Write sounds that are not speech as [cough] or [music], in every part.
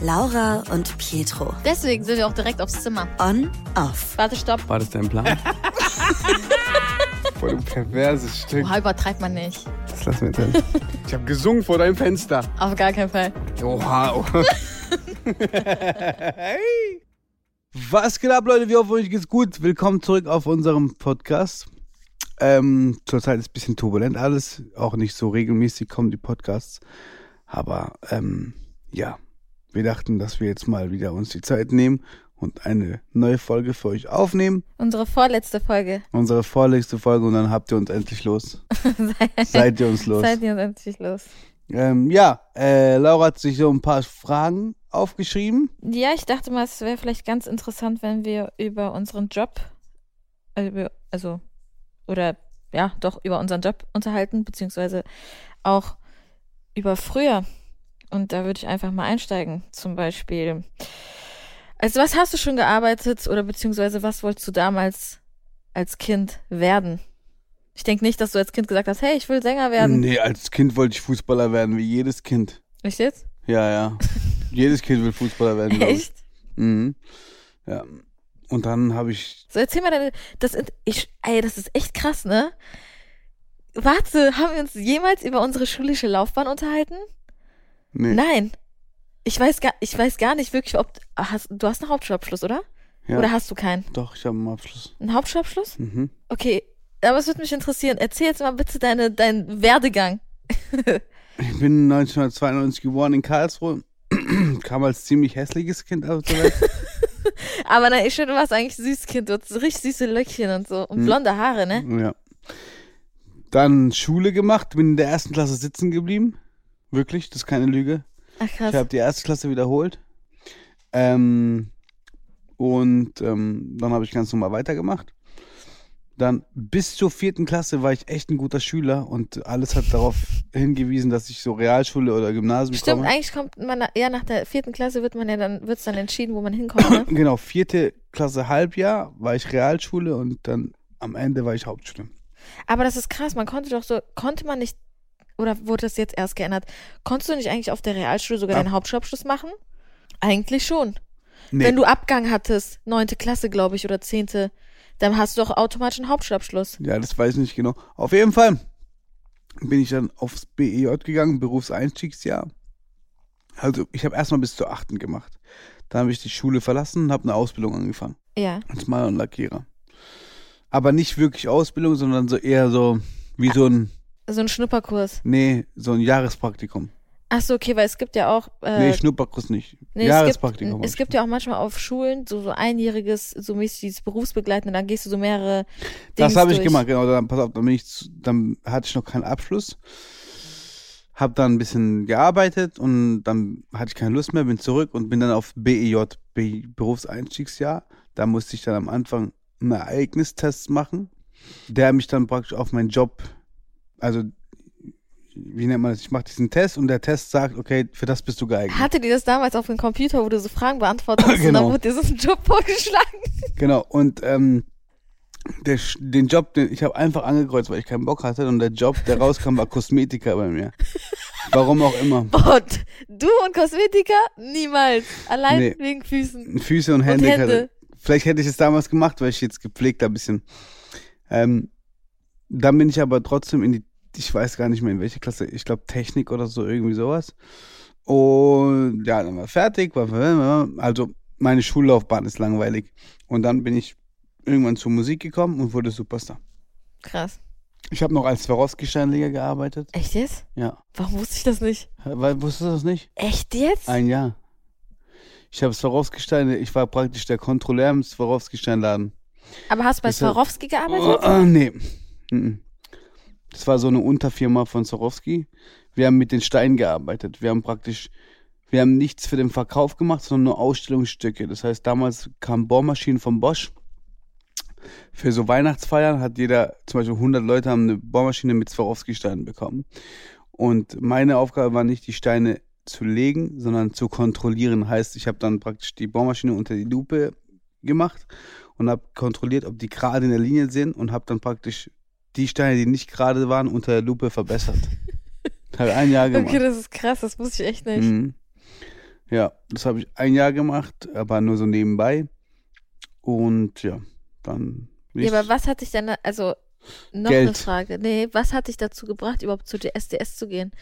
Laura und Pietro. Deswegen sind wir auch direkt aufs Zimmer. On, off. Warte, stopp. War das dein Plan? [laughs] Voll ein perverses Stück. Oha, übertreibt man nicht. Was lassen wir denn? Ich habe gesungen vor deinem Fenster. Auf gar keinen Fall. Oha. oha. [laughs] hey. Was geht ab, Leute? Wie hoffe euch geht's gut? Willkommen zurück auf unserem Podcast. Ähm, zurzeit ist ein bisschen turbulent alles. Auch nicht so regelmäßig kommen die Podcasts. Aber ähm, ja, wir dachten, dass wir jetzt mal wieder uns die Zeit nehmen und eine neue Folge für euch aufnehmen. Unsere vorletzte Folge. Unsere vorletzte Folge und dann habt ihr uns endlich los. [laughs] Seid ihr uns los. Seid ihr uns endlich los. Ähm, ja, äh, Laura hat sich so ein paar Fragen aufgeschrieben. Ja, ich dachte mal, es wäre vielleicht ganz interessant, wenn wir über unseren Job, äh, also, oder ja, doch über unseren Job unterhalten, beziehungsweise auch über früher. Und da würde ich einfach mal einsteigen. Zum Beispiel, also was hast du schon gearbeitet oder beziehungsweise was wolltest du damals als Kind werden? Ich denke nicht, dass du als Kind gesagt hast, hey, ich will Sänger werden. Nee, als Kind wollte ich Fußballer werden, wie jedes Kind. Echt jetzt? Ja, ja. [laughs] jedes Kind will Fußballer werden. Echt? Mhm. Ja. Und dann habe ich. So, erzähl mal deine, das, ich, ey, das ist echt krass, ne? Warte, haben wir uns jemals über unsere schulische Laufbahn unterhalten? Nee. Nein. Ich weiß gar, ich weiß gar nicht wirklich, ob, hast, du hast einen Hauptschulabschluss, oder? Ja. Oder hast du keinen? Doch, ich habe einen Abschluss. Einen Hauptschulabschluss? Mhm. Okay, aber es würde mich interessieren. Erzähl jetzt mal bitte deine, deinen Werdegang. [laughs] Ich bin 1992 geboren in Karlsruhe. [clears throat] Kam als ziemlich hässliches Kind auf der Welt. Aber na, ich finde, du warst eigentlich süß Kind. Du hast so richtig süße Löckchen und so. Und Hm. blonde Haare, ne? ja. Dann Schule gemacht, bin in der ersten Klasse sitzen geblieben. Wirklich, das ist keine Lüge. Ach krass. Ich habe die erste Klasse wiederholt. Ähm, und ähm, dann habe ich ganz normal weitergemacht. Dann bis zur vierten Klasse war ich echt ein guter Schüler und alles hat darauf hingewiesen, dass ich so Realschule oder Gymnasium Stimmt, komme. eigentlich kommt man, ja, nach der vierten Klasse wird man ja dann, wird's dann entschieden, wo man hinkommt, ne? [clears throat] Genau, vierte Klasse Halbjahr war ich Realschule und dann am Ende war ich Hauptschule. Aber das ist krass, man konnte doch so, konnte man nicht, oder wurde das jetzt erst geändert, konntest du nicht eigentlich auf der Realschule sogar Ab- deinen Hauptschulabschluss machen? Eigentlich schon. Nee, Wenn du Abgang hattest, neunte Klasse, glaube ich, oder zehnte, dann hast du doch automatisch einen Hauptschulabschluss. ja, das weiß ich nicht genau. Auf jeden Fall bin ich dann aufs BEJ gegangen, Berufseinstiegsjahr. Also ich habe erstmal bis zur achten gemacht. Dann habe ich die Schule verlassen und habe eine Ausbildung angefangen. Ja. als Maler und Lackierer. Aber nicht wirklich Ausbildung, sondern so eher so wie so ein, So ein Schnupperkurs. nee, so ein Jahrespraktikum. Ach so, okay, weil es gibt ja auch. Äh, nee, Schnupperkurs nicht. nee, es Jahrespraktikum. gibt, es gibt ja auch manchmal auf Schulen so, so einjähriges, so mäßig dieses Berufsbegleitende, dann gehst du so mehrere. Das habe ich durch. gemacht, genau. Dann, pass auf, dann, bin ich, dann hatte ich noch keinen Abschluss. Hab dann ein bisschen gearbeitet und dann hatte ich keine Lust mehr, bin zurück und bin dann auf BEJ, Be Berufseinstiegsjahr. Da musste ich dann am Anfang einen Ereignistest machen, der mich dann praktisch auf meinen Job, also wie nennt man das? Ich mache diesen Test und der Test sagt, okay, für das bist du geeignet. Hatte die das damals auf dem Computer, wo du so Fragen beantwortet hast [laughs] und Genau. dann wurde dir so ein Job vorgeschlagen? Genau, und ähm, der, den Job, den ich habe einfach angekreuzt, weil ich keinen Bock hatte und der Job, der rauskam, war Kosmetiker bei mir. Warum auch immer. [laughs] Und du und Kosmetiker? Niemals. Allein Nee. wegen Füßen. Füße und Hände. Und Hände. Vielleicht hätte ich es damals gemacht, weil ich jetzt gepflegt ein bisschen. Ähm, dann bin ich aber trotzdem in die, ich weiß gar nicht mehr in welche Klasse, ich glaube Technik oder so, irgendwie sowas. Und ja, dann war fertig, war, also meine Schullaufbahn ist langweilig. Und dann bin ich irgendwann zur Musik gekommen und wurde Superstar. Krass. Ich habe noch als Swarovski-Steinleger gearbeitet. Echt jetzt? Ja. Warum wusste ich das nicht? Weil, wusstest du das nicht? Echt jetzt? Ein Jahr. Ich habe Swarovski-Steine, ich war praktisch der Kontrolleur im Swarovski-Steinladen. Aber hast du bei Swarovski Oh, gearbeitet? äh, nee. Das war so eine Unterfirma von Swarovski. Wir haben mit den Steinen gearbeitet. Wir haben praktisch, wir haben nichts für den Verkauf gemacht, sondern nur Ausstellungsstücke. Das heißt, damals kamen Bohrmaschinen von Bosch. Für so Weihnachtsfeiern hat jeder, zum Beispiel 100 Leute haben eine Bohrmaschine mit Swarovski-Steinen bekommen. Und meine Aufgabe war nicht, die Steine zu legen, sondern zu kontrollieren. Heißt, ich habe dann praktisch die Bohrmaschine unter die Lupe gemacht und habe kontrolliert, ob die gerade in der Linie sind und habe dann praktisch die Steine, die nicht gerade waren, unter der Lupe verbessert. Hat ein Jahr gemacht. Okay, das ist krass, das wusste ich echt nicht. Mhm. Ja, das habe ich ein Jahr gemacht, aber nur so nebenbei. Und ja, dann. Ja, aber was hat dich denn, also noch Geld. eine Frage. Nee, was hat dich dazu gebracht, überhaupt zu der SDS zu gehen?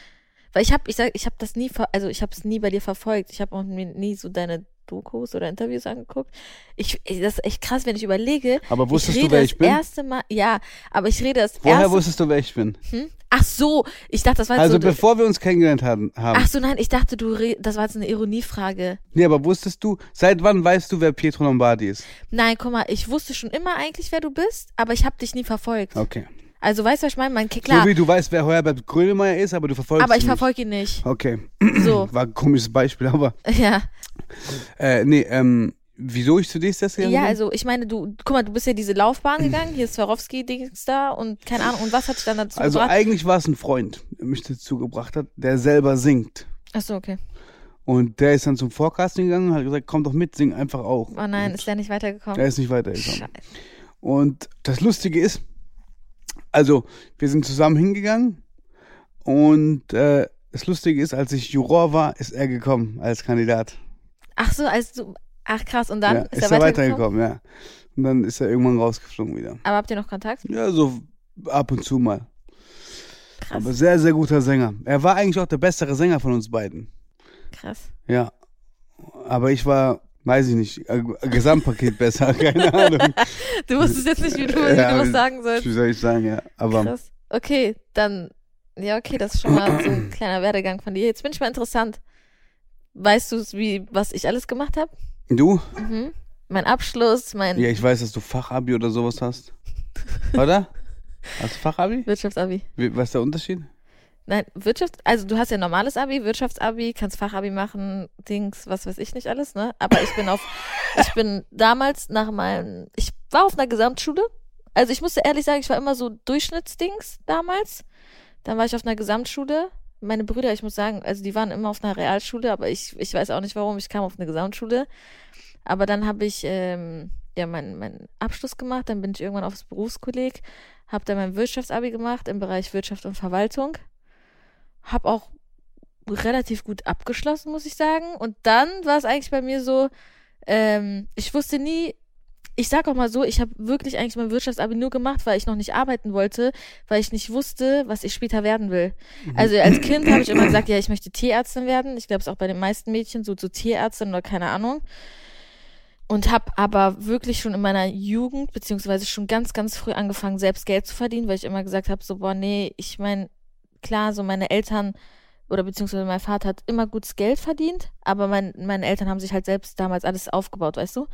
Weil ich habe, ich sag, ich habe das nie, also ich habe es nie bei dir verfolgt. Ich habe auch nie so deine Dokus oder Interviews angeguckt. Ich, ich- das ist echt krass, wenn ich überlege. Aber wusstest du, wer ich bin? erste Mal, ja, aber ich rede das Woher erste wusstest du, wer ich bin? hm? Ach so, ich dachte, das war jetzt Also so. bevor wir uns kennengelernt haben. haben. Ach so, nein, ich dachte, du, das war jetzt eine Ironiefrage. Nee, aber wusstest du, seit wann weißt du, wer Pietro Lombardi ist? Nein, guck mal, ich wusste schon immer eigentlich, wer du bist, aber ich habe dich nie verfolgt. Okay. Also, weißt du, was ich meine? Mein, klar, So wie du weißt, wer Herbert Grönemeyer ist, aber du verfolgst aber ich ihn verfolge ihn nicht. Okay. So, [clears throat] War ein komisches Beispiel, aber. [laughs] ja. Äh, nee, ähm, wieso ich zu DSDS gegangen Ja, bin? also ich meine, du, guck mal, du bist ja diese Laufbahn gegangen, hier ist Swarovski-Dings da und keine Ahnung, und was hat dich dann dazu Also gebracht? eigentlich war es ein Freund, der mich dazu gebracht hat, der selber singt. Achso, okay. Und der ist dann zum Forecasting gegangen und hat gesagt, komm doch mit, sing einfach auch. Oh nein, und ist der nicht weitergekommen? er ist nicht weitergekommen. Scheiße. Und das Lustige ist, also wir sind zusammen hingegangen und äh, das Lustige ist, als ich Juror war, ist er gekommen als Kandidat. Ach so, als du, ach krass, und dann ja, ist, ist er er weitergekommen? weitergekommen, ja. Und dann ist er irgendwann rausgeflogen wieder. Aber habt ihr noch Kontakt? Ja, so ab und zu mal. Krass, Aber sehr, sehr guter Sänger. Er war eigentlich auch der bessere Sänger von uns beiden. krass. Ja. Aber ich war, weiß ich nicht, äh, Gesamtpaket besser, [laughs] keine Ahnung. Du wusstest jetzt nicht, wie du, wie Ja, du was sagen sollst. Wie soll ich sagen, ja. Aber Krass. Okay, dann, ja, okay, das ist schon mal so ein [clears throat] kleiner Werdegang von dir. Jetzt bin ich mal interessant. Weißt du, wie, was ich alles gemacht habe? du? Mhm. Mein Abschluss, mein Ja, ich weiß, dass du Fachabi oder sowas hast. [laughs] Oder? Hast du Fachabi? Wirtschaftsabi. Wie- Was ist der Unterschied? Nein, Wirtschaft, also du hast ja normales Abi, Wirtschaftsabi, kannst Fachabi machen, Dings, was weiß ich nicht alles, ne? Aber ich bin auf, [laughs] ich bin damals nach meinem, ich war auf einer Gesamtschule. Also ich musste ehrlich sagen, ich war immer so Durchschnittsdings damals. Dann war ich auf einer Gesamtschule. Meine Brüder, ich muss sagen, also die waren immer auf einer Realschule, aber ich, ich weiß auch nicht warum, ich kam auf eine Gesamtschule. Aber dann habe ich ähm, ja meinen meinen Abschluss gemacht, dann bin ich irgendwann aufs Berufskolleg, habe dann mein Wirtschaftsabi gemacht im Bereich Wirtschaft und Verwaltung habe auch relativ gut abgeschlossen, muss ich sagen. Und dann war es eigentlich bei mir so, ähm, ich wusste nie, ich sag auch mal so, ich habe wirklich eigentlich mein Wirtschaftsabi nur gemacht, weil ich noch nicht arbeiten wollte, weil ich nicht wusste, was ich später werden will. Also als Kind habe ich immer [clears throat] gesagt, ja, ich möchte Tierärztin werden. Ich glaube, es auch bei den meisten Mädchen so zu Tierärztin oder keine Ahnung. Und habe aber wirklich schon in meiner Jugend, beziehungsweise schon ganz, ganz früh angefangen, selbst Geld zu verdienen, weil ich immer gesagt habe, so, boah, nee, ich meine, klar, so meine Eltern oder beziehungsweise mein Vater hat immer gutes Geld verdient, aber mein, meine Eltern haben sich halt selbst damals alles aufgebaut, weißt du?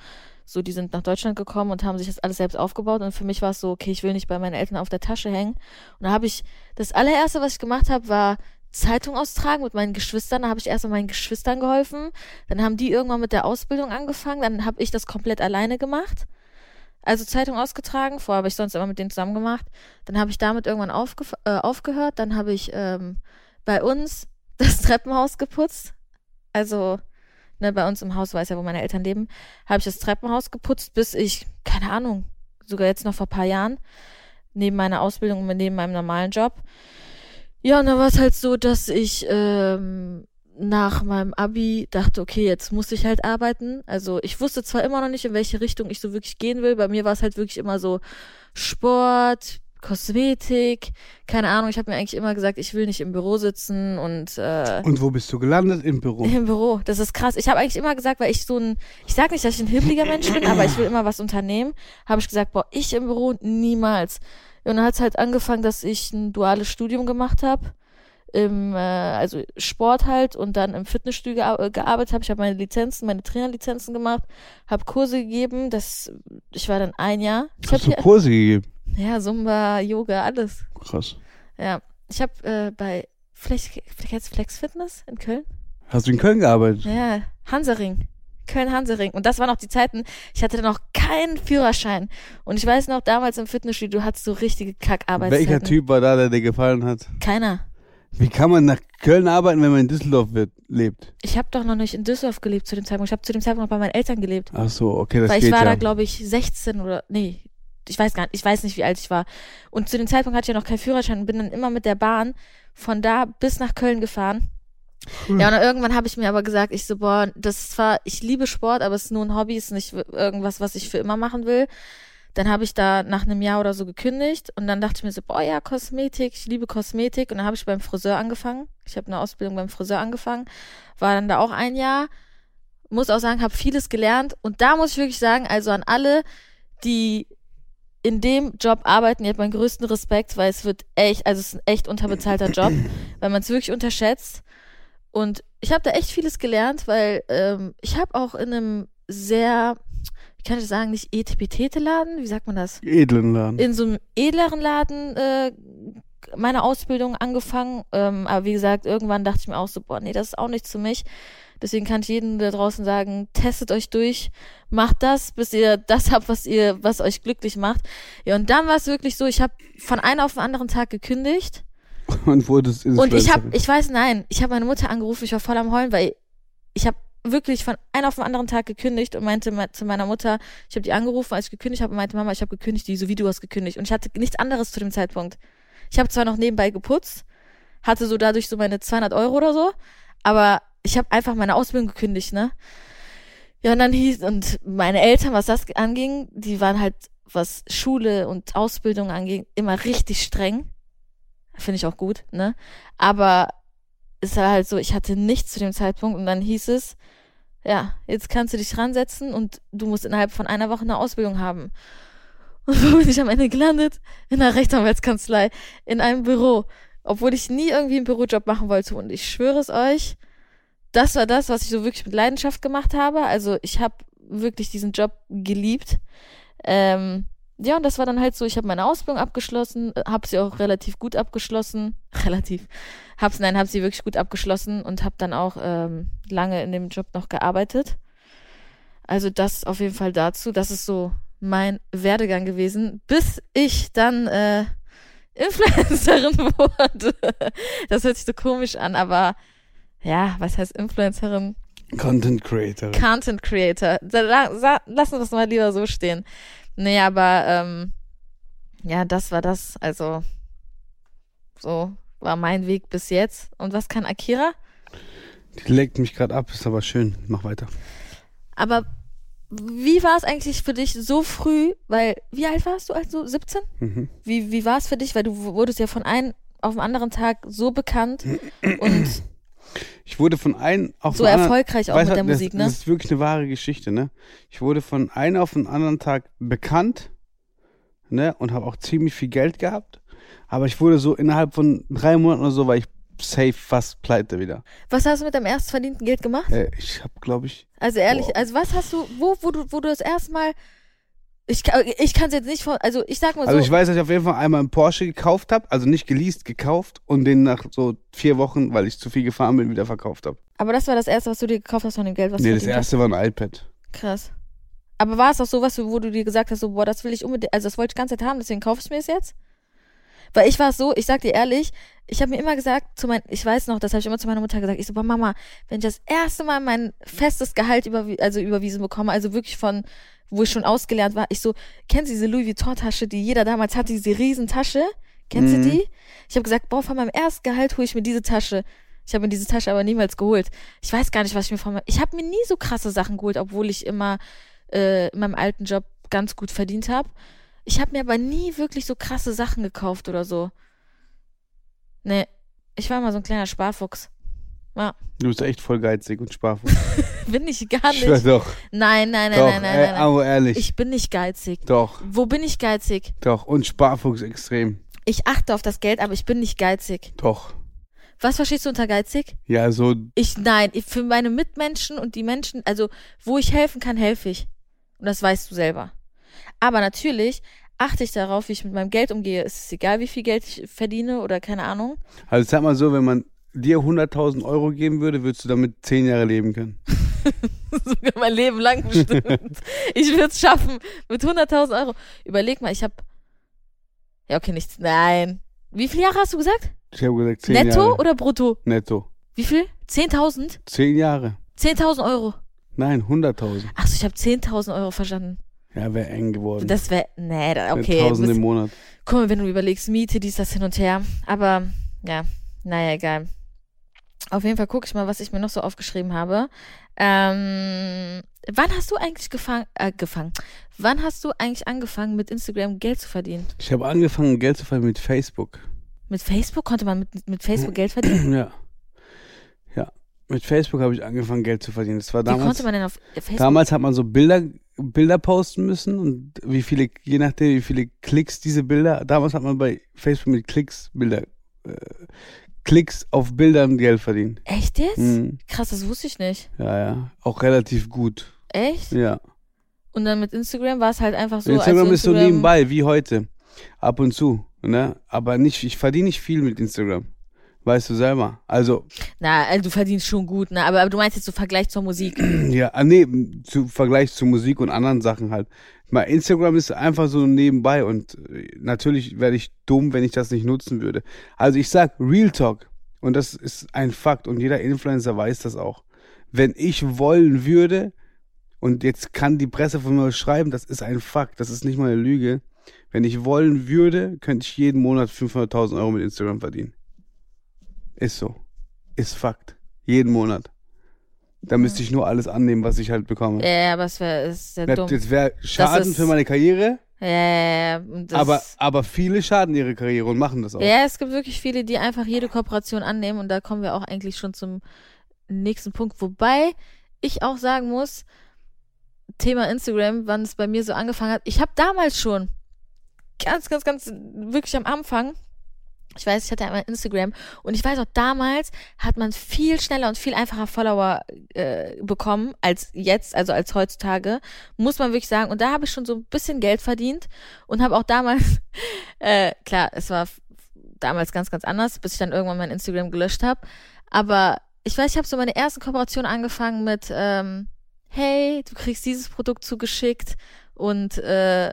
So, die sind nach Deutschland gekommen und haben sich das alles selbst aufgebaut und für mich war es so, okay, ich will nicht bei meinen Eltern auf der Tasche hängen. Und da habe ich, das allererste, was ich gemacht habe, war Zeitung austragen mit meinen Geschwistern. Da habe ich erst mal meinen Geschwistern geholfen. Dann haben die irgendwann mit der Ausbildung angefangen. Dann habe ich das komplett alleine gemacht. Also Zeitung ausgetragen. Vorher habe ich sonst immer mit denen zusammen gemacht. Dann habe ich damit irgendwann aufge äh, aufgehört. Dann habe ich ähm, bei uns [laughs] das Treppenhaus geputzt. Also ne, bei uns im Haus, weiß ja, wo meine Eltern leben, habe ich das Treppenhaus geputzt, bis ich, keine Ahnung, sogar jetzt noch vor paar Jahren, neben meiner Ausbildung und neben meinem normalen Job. Ja, und dann war es halt so, dass ich ähm, nach meinem Abi dachte, okay, jetzt muss ich halt arbeiten. Also ich wusste zwar immer noch nicht, in welche Richtung ich so wirklich gehen will. Bei mir war es halt wirklich immer so Sport, Kosmetik, keine Ahnung. Ich habe mir eigentlich immer gesagt, ich will nicht im Büro sitzen und äh, Und wo bist du gelandet? Im Büro. im Büro. Das ist krass. Ich habe eigentlich immer gesagt, weil ich so ein, ich sag nicht, dass ich ein hibbeliger Mensch bin, aber ich will immer was unternehmen, habe ich gesagt, boah, ich im Büro niemals. Und dann hat es halt angefangen, dass ich ein duales Studium gemacht habe. Im, äh, also Sport halt und dann im Fitnessstudio gea- äh, gearbeitet habe. Ich habe meine Lizenzen, meine Trainerlizenzen gemacht, habe Kurse gegeben. Das, ich war dann ein Jahr. Ich Hast du habe Kurse gegeben? ja Zumba, Yoga, alles. Krass. Ja, ich habe äh, bei Flex, Flex, Flex Fitness in Köln Hast du in Köln gearbeitet? ja, Hansering. Köln-Hansering. Und das waren noch die Zeiten, ich hatte noch keinen Führerschein. Und ich weiß noch, damals im Fitnessstudio, du hattest so richtige Kackarbeitszeiten. Welcher Typ war da, der dir gefallen hat? Keiner. Wie kann man nach Köln arbeiten, wenn man in Düsseldorf wird, lebt? Ich habe doch noch nicht in Düsseldorf gelebt zu dem Zeitpunkt. Ich habe zu dem Zeitpunkt noch bei meinen Eltern gelebt. Ach so, okay, das weil ich geht war ja. da, glaube ich, 16 oder, nee, ich weiß gar nicht, ich weiß nicht, wie alt ich war. Und zu dem Zeitpunkt hatte ich ja noch keinen Führerschein und bin dann immer mit der Bahn von da bis nach Köln gefahren. Ja, und irgendwann habe ich mir aber gesagt, ich so, boah, das ist zwar, ich liebe Sport, aber es ist nur ein Hobby, es ist nicht irgendwas, was ich für immer machen will. Dann habe ich da nach einem Jahr oder so gekündigt und dann dachte ich mir so, boah, ja, Kosmetik, ich liebe Kosmetik. Und dann habe ich beim Friseur angefangen. Ich habe eine Ausbildung beim Friseur angefangen, war dann da auch ein Jahr. Muss auch sagen, habe vieles gelernt. Und da muss ich wirklich sagen, also an alle, die in dem Job arbeiten, ihr habt meinen größten Respekt, weil es wird echt, also es ist ein echt unterbezahlter Job, [clears throat] weil man es wirklich unterschätzt. Und ich habe da echt vieles gelernt, weil ähm, ich habe auch in einem sehr, ich kann ich sagen, nicht Etipetete-Laden, wie sagt man das? Edlen Laden. In so einem edleren Laden äh, meine Ausbildung angefangen. Ähm, aber wie gesagt, irgendwann dachte ich mir auch so, boah, nee, das ist auch nichts für mich. Deswegen kann ich jedem da draußen sagen, testet euch durch, macht das, bis ihr das habt, was ihr, was euch glücklich macht. Ja, und dann war es wirklich so, ich habe von einem auf den anderen Tag gekündigt. [laughs] Und wurdest Und ich habe, ich weiß, nein, ich habe meine Mutter angerufen, ich war voll am Heulen, weil ich habe wirklich von einem auf den anderen Tag gekündigt und meinte zu meiner Mutter, ich habe die angerufen, als ich gekündigt habe und meinte, Mama, ich habe gekündigt, die so wie du hast gekündigt. Und ich hatte nichts anderes zu dem Zeitpunkt. Ich habe zwar noch nebenbei geputzt, hatte so dadurch so meine 200 Euro oder so, aber ich habe einfach meine Ausbildung gekündigt, ne? Ja, und dann hieß, und meine Eltern, was das anging, die waren halt, was Schule und Ausbildung anging, immer richtig streng. Finde ich auch gut, ne? Aber war halt so, ich hatte nichts zu dem Zeitpunkt und dann hieß es, ja, jetzt kannst du dich ransetzen und du musst innerhalb von einer Woche eine Ausbildung haben. [laughs] Und wo bin ich am Ende gelandet? In einer Rechtsanwaltskanzlei, in einem Büro. Obwohl ich nie irgendwie einen Bürojob machen wollte. Und ich schwöre es euch, das war das, was ich so wirklich mit Leidenschaft gemacht habe. Also ich habe wirklich diesen Job geliebt. Ähm, ja, und das war dann halt so, ich habe meine Ausbildung abgeschlossen, habe sie auch relativ gut abgeschlossen. [laughs] Relativ. Hab's, nein, habe sie wirklich gut abgeschlossen und habe dann auch ähm, lange in dem Job noch gearbeitet. Also das auf jeden Fall dazu. Das ist so mein Werdegang gewesen, bis ich dann äh, Influencerin [laughs] wurde. Das hört sich so komisch an, aber ja, was heißt Influencerin? Content Creator. Content Creator. Lass uns das mal lieber so stehen. Nee, aber ähm, ja, das war das. Also, so war mein Weg bis jetzt. Und was kann Akira? Die leckt mich gerade ab, ist aber schön. Mach weiter. Aber wie war es eigentlich für dich so früh? Weil, wie alt warst du also? 17? Mhm. Wie, wie war es für dich? Weil du wurdest ja von einem auf den anderen Tag so bekannt und [clears throat] ich wurde von einem auf so den erfolgreich auch weißt mit der Musik, das, ne? Das ist wirklich eine wahre Geschichte, ne? Ich wurde von einem auf den anderen Tag bekannt, ne? Und habe auch ziemlich viel Geld gehabt. Aber ich wurde so innerhalb von drei Monaten oder so, war ich safe fast pleite wieder. Was hast du mit deinem erst verdienten Geld gemacht? Äh, ich habe, glaube ich. Also ehrlich, Boah. also was hast du, wo, wo du, wo du das erste Mal, ich, kann- ich kann es jetzt nicht vor, also ich sag mal so, Also ich weiß, dass ich auf jeden Fall einmal einen Porsche gekauft habe, also nicht geleast, gekauft und den nach so vier Wochen, weil ich zu viel gefahren bin, wieder verkauft habe. aber das war das erste, was du dir gekauft hast von dem Geld, was Nee, du das verdient erste war ein iPad. hast. Krass. Aber war es auch sowas, wo du dir gesagt hast, so, boah, das will ich unbedingt, also das wollte ich die ganze Zeit haben, deswegen kaufe ich mir es jetzt? Weil ich war es so, ich sag dir ehrlich, ich habe mir immer gesagt, zu mein, ich weiß noch, das habe ich immer zu meiner Mutter gesagt, ich so, boah, Mama, wenn ich das erste Mal mein festes Gehalt überwi also überwiesen bekomme, also wirklich von, wo ich schon ausgelernt war, ich so, kennst du diese Louis Vuitton-Tasche, die jeder damals hatte, diese Riesentasche? Kennst Mhm. du die? Ich habe gesagt, boah, von meinem ersten Gehalt hole ich mir diese Tasche. Ich habe mir diese Tasche aber niemals geholt. Ich weiß gar nicht, was ich mir von ich habe mir nie so krasse Sachen geholt, obwohl ich immer äh, in meinem alten Job ganz gut verdient habe. Ich habe mir aber nie wirklich so krasse Sachen gekauft oder so. Nee, ich war immer so ein kleiner Sparfuchs. Du bist echt voll geizig und sparfuchs. [laughs] Bin ich gar Ich nicht. doch. Nein, nein, nein, doch, nein, nein, nein, nein. aber ehrlich. Ich bin nicht geizig. doch, Wo bin ich geizig? doch. Und Sparfuchs extrem. Ich achte auf das Geld, aber ich bin nicht geizig. Doch. Was verstehst du unter geizig? Ja, so, Ich, nein, ich, für meine Mitmenschen und die Menschen, also wo ich helfen kann, helfe ich. Und das weißt du selber. Aber natürlich achte ich darauf, wie ich mit meinem Geld umgehe. Es ist egal, wie viel Geld ich verdiene oder keine Ahnung. also sag mal so, wenn man dir 100.000 Euro geben würde, würdest du damit zehn Jahre leben können. [laughs] Sogar mein Leben lang bestimmt. ich würde es schaffen. Mit 100.000 Euro. Überleg mal, ich habe. Ja, okay, nichts. Nein. Wie viele Jahre hast du gesagt? Ich habe gesagt, zehn Netto Jahre. oder brutto? Netto. Wie viel? 10.000? Zehn Jahre. 10.000 Euro. Nein, 100.000. Achso, ich habe 10.000 Euro verstanden. Ja, wäre eng geworden. Das wäre. Nee, okay. 1000 bis- im Monat. Guck mal, wenn du überlegst, Miete, dies, das hin und her. Aber ja, naja, egal. Auf jeden Fall gucke ich mal, was ich mir noch so aufgeschrieben habe. Ähm, wann hast du eigentlich gefangen, äh, gefangen? Wann hast du eigentlich angefangen, mit Instagram Geld zu verdienen? Ich habe angefangen, Geld zu verdienen mit Facebook. Mit Facebook konnte man mit, mit Facebook Geld verdienen? [clears throat] Ja. Ja. Mit Facebook habe ich angefangen, Geld zu verdienen. Das war Wie damals. konnte man denn auf Facebook? Damals hat man so Bilder, Bilder posten müssen und wie viele, je nachdem, wie viele Klicks diese Bilder, damals hat man bei Facebook mit Klicks Bilder, äh, Klicks auf Bildern Geld verdient. Echt jetzt? Mhm. Krass, das wusste ich nicht. Ja, ja. Auch relativ gut. Echt? Ja. Und dann mit Instagram war es halt einfach so. Instagram als ist so Instagram- nebenbei, wie heute. Ab und zu. Ne? Aber nicht, ich verdiene nicht viel mit Instagram. Weißt du selber. Also, Na, also du verdienst schon gut, ne? Aber, aber du meinst jetzt so Vergleich zur Musik. [clears throat] ja, ah, nee, zu Vergleich zu Musik und anderen Sachen halt. Mal Instagram ist einfach so nebenbei und äh, natürlich wäre ich dumm, wenn ich das nicht nutzen würde. Also ich sag Real Talk und das ist ein Fakt und jeder Influencer weiß das auch. Wenn ich wollen würde und jetzt kann die Presse von mir schreiben, das ist ein Fakt, das ist nicht mal eine Lüge. Wenn ich wollen würde, könnte ich jeden Monat 500.000 Euro mit Instagram verdienen. Ist so. Ist Fakt. Jeden Monat. Da müsste ich nur alles annehmen, was ich halt bekomme. Ja, ja, aber es wäre ist Wär- dumm. Das wäre Schaden für meine Karriere, Ja, ja, ja. aber, aber viele schaden ihre Karriere und machen das auch. Ja, es gibt wirklich viele, die einfach jede Kooperation annehmen und da kommen wir auch eigentlich schon zum nächsten Punkt. Wobei ich auch sagen muss, Thema Instagram, wann es bei mir so angefangen hat. Ich habe damals schon ganz, ganz, ganz wirklich am Anfang. Ich weiß, ich hatte einmal Instagram und ich weiß auch, damals hat man viel schneller und viel einfacher Follower äh, bekommen als jetzt, also als heutzutage, muss man wirklich sagen. Und da habe ich schon so ein bisschen Geld verdient und habe auch damals, [laughs] äh, klar, es war damals ganz, ganz anders, bis ich dann irgendwann mein Instagram gelöscht habe. Aber ich weiß, ich habe so meine ersten Kooperationen angefangen mit, ähm, hey, du kriegst dieses Produkt zugeschickt und äh,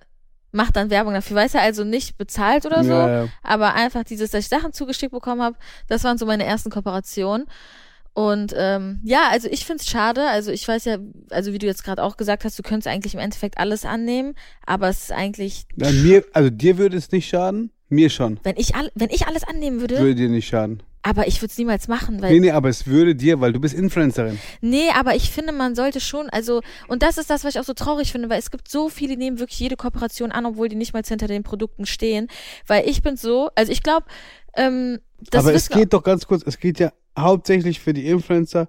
mach dann Werbung dafür. Weißt du, also nicht bezahlt oder so, Ja, ja. aber einfach dieses, dass ich Sachen zugeschickt bekommen habe, das waren so meine ersten Kooperationen. Und ähm, ja, also ich find's schade. Also ich weiß ja, also wie du jetzt gerade auch gesagt hast, du könntest eigentlich im Endeffekt alles annehmen, aber es ist eigentlich, Ja, mir, also dir würde es nicht schaden, mir schon. wenn ich all, wenn ich alles annehmen würde, Würde dir nicht schaden. aber ich würde es niemals machen, weil Nee, nee, aber es würde dir, weil du bist Influencerin. Nee, aber ich finde, man sollte schon, also, und das ist das, was ich auch so traurig finde, weil es gibt so viele, die nehmen wirklich jede Kooperation an, obwohl die nicht mal hinter den Produkten stehen. Weil ich bin so, also ich glaube, ähm, das aber es geht doch ganz kurz, es geht ja hauptsächlich für die Influencer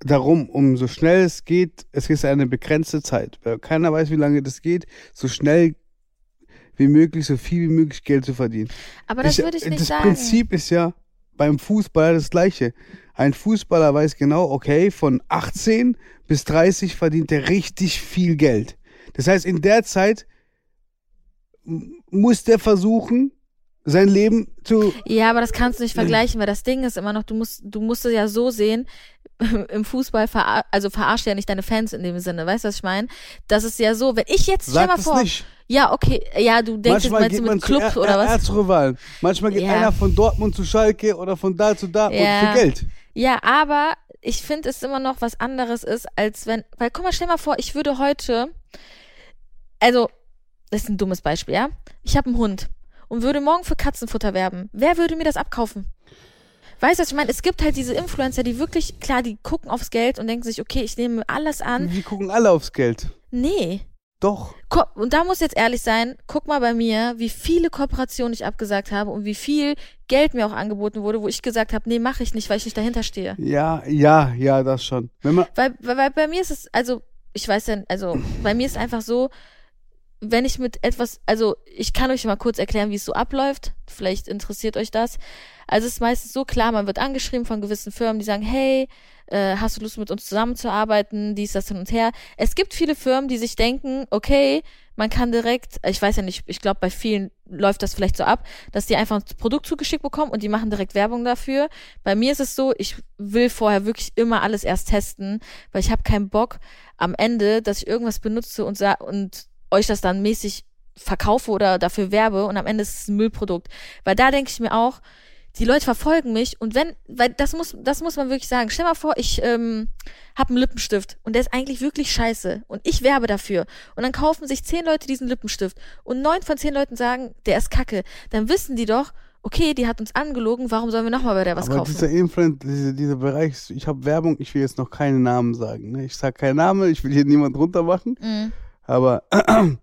darum, um so schnell es geht, es ist eine begrenzte Zeit. Keiner weiß, wie lange das geht, so schnell wie möglich, so viel wie möglich Geld zu verdienen. aber das ja- würde ich nicht das sagen. Prinzip ist ja beim Fußballer das gleiche. Ein Fußballer weiß genau, okay, von 18 bis 30 verdient er richtig viel Geld. Das heißt, in der Zeit muss der versuchen, sein Leben zu. Ja, aber das kannst du nicht vergleichen, weil das Ding ist immer noch, du musst, du musst es ja so sehen, [laughs] im Fußball, verar also verarscht ja nicht deine Fans in dem Sinne, weißt du, was ich meine? Das ist ja so, wenn ich jetzt, stell mal vor, nicht. ja, okay, ja, du denkst jetzt Manchmal meinst geht du mit Club zu oder was? Erzrivalen. Manchmal geht Ja. einer von Dortmund zu Schalke oder von da zu da Ja. und für Geld. Ja, aber ich finde es immer noch was anderes ist, als wenn, weil guck mal, stell mal vor, ich würde heute, also, das ist ein dummes Beispiel, ja? Ich habe einen Hund und würde morgen für Katzenfutter werben. Wer würde mir das abkaufen? Weißt du, was ich meine? Es gibt halt diese Influencer, die wirklich, klar, die gucken aufs Geld und denken sich, okay, ich nehme alles an. Die gucken alle aufs Geld. Nee. Doch. Und da muss jetzt ehrlich sein, guck mal bei mir, wie viele Kooperationen ich abgesagt habe und wie viel Geld mir auch angeboten wurde, wo ich gesagt habe, nee, mache ich nicht, weil ich nicht dahinter stehe. Ja, ja, ja, das schon. Wenn man, Weil, weil, weil bei mir ist es, also, ich weiß ja, also, bei mir ist einfach so, wenn ich mit etwas, also, ich kann euch mal kurz erklären, wie es so abläuft. Vielleicht interessiert euch das. Also, es ist meistens so klar, man wird angeschrieben von gewissen Firmen, die sagen, hey, äh, hast du Lust mit uns zusammenzuarbeiten, dies, das hin und her. Es gibt viele Firmen, die sich denken, okay, man kann direkt, ich weiß ja nicht, ich glaube, bei vielen läuft das vielleicht so ab, dass die einfach ein Produkt zugeschickt bekommen und die machen direkt Werbung dafür. Bei mir ist es so, ich will vorher wirklich immer alles erst testen, weil ich habe keinen Bock am Ende, dass ich irgendwas benutze und, und euch das dann mäßig verkaufe oder dafür werbe und am Ende ist es ein Müllprodukt. Weil da denke ich mir auch, die Leute verfolgen mich und wenn, weil das muss, das muss man wirklich sagen. Stell mal vor, ich ähm, habe einen Lippenstift und der ist eigentlich wirklich scheiße und ich werbe dafür und dann kaufen sich zehn Leute diesen Lippenstift und neun von zehn Leuten sagen, der ist kacke. Dann wissen die doch, okay, die hat uns angelogen, warum sollen wir nochmal bei der was Aber kaufen? dieser Influencer, diese, dieser Bereich, ich habe Werbung, ich will jetzt noch keine Namen sagen. Ne? Ich sage keinen Namen, ich will hier niemand runter machen. Mhm. Aber [clears throat]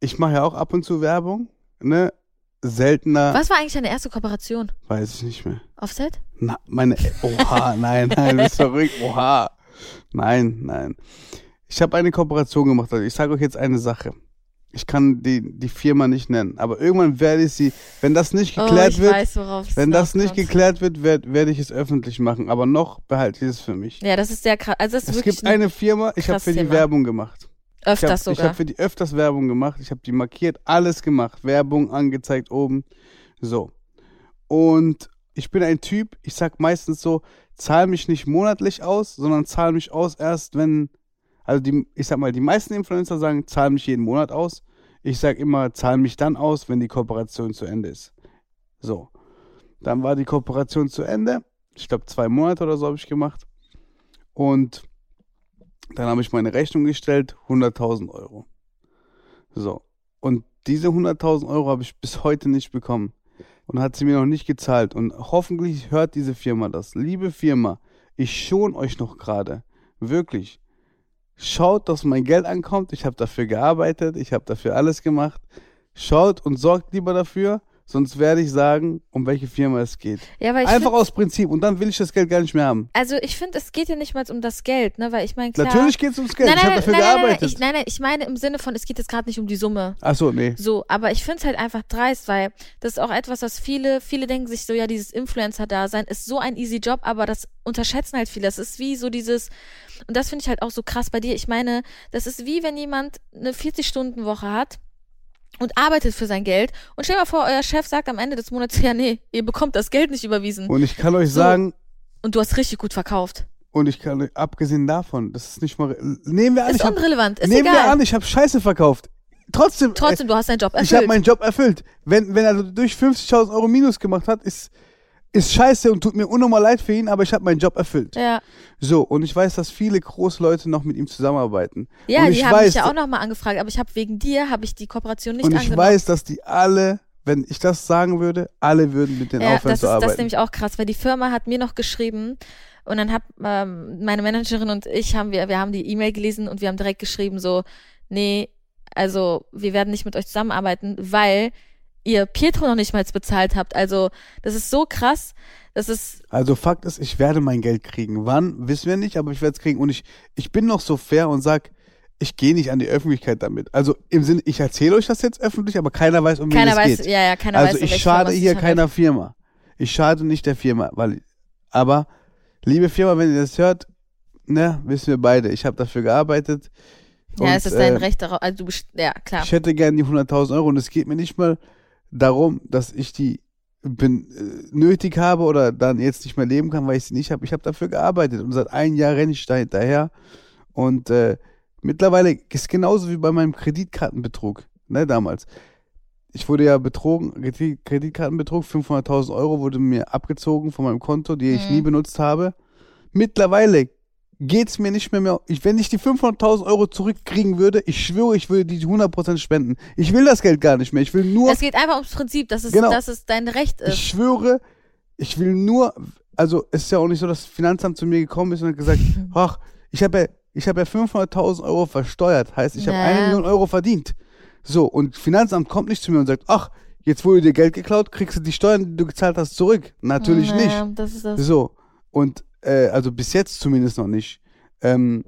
ich mache ja auch ab und zu Werbung. Ne? Seltener, Was war eigentlich deine erste Kooperation? weiß ich nicht mehr. Offset? Na, meine, oha, [laughs] nein, nein, bist verrückt, oha. Nein, nein. Ich habe eine Kooperation gemacht. Also ich sage euch jetzt eine Sache. Ich kann die, die Firma nicht nennen, aber irgendwann werde ich sie, wenn das nicht Oh, geklärt ich wird, weiß, wenn das nicht hinauskommt. geklärt wird, werd, werde ich es öffentlich machen. Aber noch behalte ich es für mich. Ja, das ist sehr krass. Also das ist Es gibt eine Firma, ich habe für die Thema. Werbung gemacht. Ich habe öfters ich sogar. hab für die öfters Werbung gemacht. Ich habe die markiert, alles gemacht. Werbung angezeigt oben. So. Und ich bin ein Typ, ich sag meistens so, zahl mich nicht monatlich aus, sondern zahl mich aus erst, wenn, also die, ich sag mal, die meisten Influencer sagen, zahl mich jeden Monat aus. Ich sag immer, zahl mich dann aus, wenn die Kooperation zu Ende ist. So. Dann war die Kooperation zu Ende. Ich glaube, zwei Monate oder so habe ich gemacht. Und dann habe ich meine Rechnung gestellt, 100.000 Euro. So. Und diese 100.000 Euro habe ich bis heute nicht bekommen. Und hat sie mir noch nicht gezahlt. Und hoffentlich hört diese Firma das. Liebe Firma, ich schon euch noch gerade. Wirklich. Schaut, dass mein Geld ankommt. Ich habe dafür gearbeitet. Ich habe dafür alles gemacht. Schaut und sorgt lieber dafür. Sonst werde ich sagen, um welche Firma es geht. ja, weil ich Einfach aus Prinzip. Und dann will ich das Geld gar nicht mehr haben. also ich finde, es geht ja nicht mal um das Geld, ne, weil ich meine, klar. Natürlich geht es ums Geld. Nein, ich nein, habe dafür nein, nein, nein, gearbeitet. ich, nein, nein, ich meine im Sinne von, es geht jetzt gerade nicht um die Summe. Achso, nee. So, aber ich finde es halt einfach dreist, weil das ist auch etwas, was viele, viele denken sich so, ja, dieses Influencer-Dasein ist so ein easy Job, aber das unterschätzen halt viele. Das ist wie so dieses, und das finde ich halt auch so krass bei dir. Ich meine, das ist wie wenn jemand eine 40-Stunden-Woche hat und arbeitet für sein Geld und stell dir mal vor, euer Chef sagt am Ende des Monats, [laughs] ja, nee, ihr bekommt das Geld nicht überwiesen Und ich kann euch So. sagen, und du hast richtig gut verkauft. und ich kann, abgesehen davon, das ist nicht mal, nehmen wir an, Ist ich hab, unrelevant, ist nehmen wir egal. an, ich habe Scheiße verkauft. Trotzdem, Trotzdem, du hast deinen Job äh, ich habe erfüllt. meinen Job erfüllt. Wenn, wenn er durch 50.000 Euro Minus gemacht hat, ist, ist scheiße und tut mir unnormal leid für ihn, aber ich habe meinen Job erfüllt. ja, So, und ich weiß, dass viele große Leute noch mit ihm zusammenarbeiten. ja und die ich haben weiß, mich ja auch nochmal angefragt, aber ich habe wegen dir, habe ich die Kooperation nicht und ich angenommen. weiß, dass die alle, wenn ich das sagen würde, alle würden mit denen Ja, aufhören das zu ist, arbeiten. das ist nämlich auch krass, weil die Firma hat mir noch geschrieben und dann hat ähm, meine Managerin und ich haben wir, wir haben die E-Mail gelesen und wir haben direkt geschrieben so, nee, also wir werden nicht mit euch zusammenarbeiten, weil ihr Pietro noch nicht mal bezahlt habt. Also das ist so krass, das ist, Also Fakt ist, ich werde mein Geld kriegen. Wann, wissen wir nicht, aber ich werde es kriegen. Und ich, ich bin noch so fair und sag, ich gehe nicht an die Öffentlichkeit damit. Also im Sinne, ich erzähle euch das jetzt öffentlich, aber keiner weiß, um wen keiner es weiß, geht. ja, ja, keiner also weiß, ich schade hier keiner Firma. Ich schade nicht der Firma, weil, aber liebe Firma, wenn ihr das hört, ne, wissen wir beide, ich habe dafür gearbeitet. Ja, und, es ist dein äh, Recht darauf, also du bist, ja, klar. Ich hätte gern die 100.000 Euro und es geht mir nicht mal darum, dass ich die bin, äh, nötig habe oder dann jetzt nicht mehr leben kann, weil ich sie nicht habe. Ich habe dafür gearbeitet und seit einem Jahr renne ich da hinterher und äh, mittlerweile ist genauso wie bei meinem Kreditkartenbetrug, ne, damals. Ich wurde ja betrogen, Kredit- Kreditkartenbetrug, 500.000 Euro wurde mir abgezogen von meinem Konto, die ich Mhm. nie benutzt habe. Mittlerweile geht's mir nicht mehr mehr. Ich, wenn ich die 500.000 Euro zurückkriegen würde, ich schwöre, ich würde die 100% spenden. Ich will das Geld gar nicht mehr. Ich will nur, Es geht einfach ums Prinzip, dass es, Genau. dass es dein Recht ist. ich schwöre, ich will nur, also es ist ja auch nicht so, dass das Finanzamt zu mir gekommen ist und hat gesagt, [laughs] ach, ich habe ja, ich habe ja 500.000 Euro versteuert. Heißt, ich habe eine Million Euro verdient. So, und Finanzamt kommt nicht zu mir und sagt, ach, jetzt wurde dir Geld geklaut, kriegst du die Steuern, die du gezahlt hast, zurück. Natürlich nicht. Ja, das das. So. Und äh, also bis jetzt zumindest noch nicht. Ähm,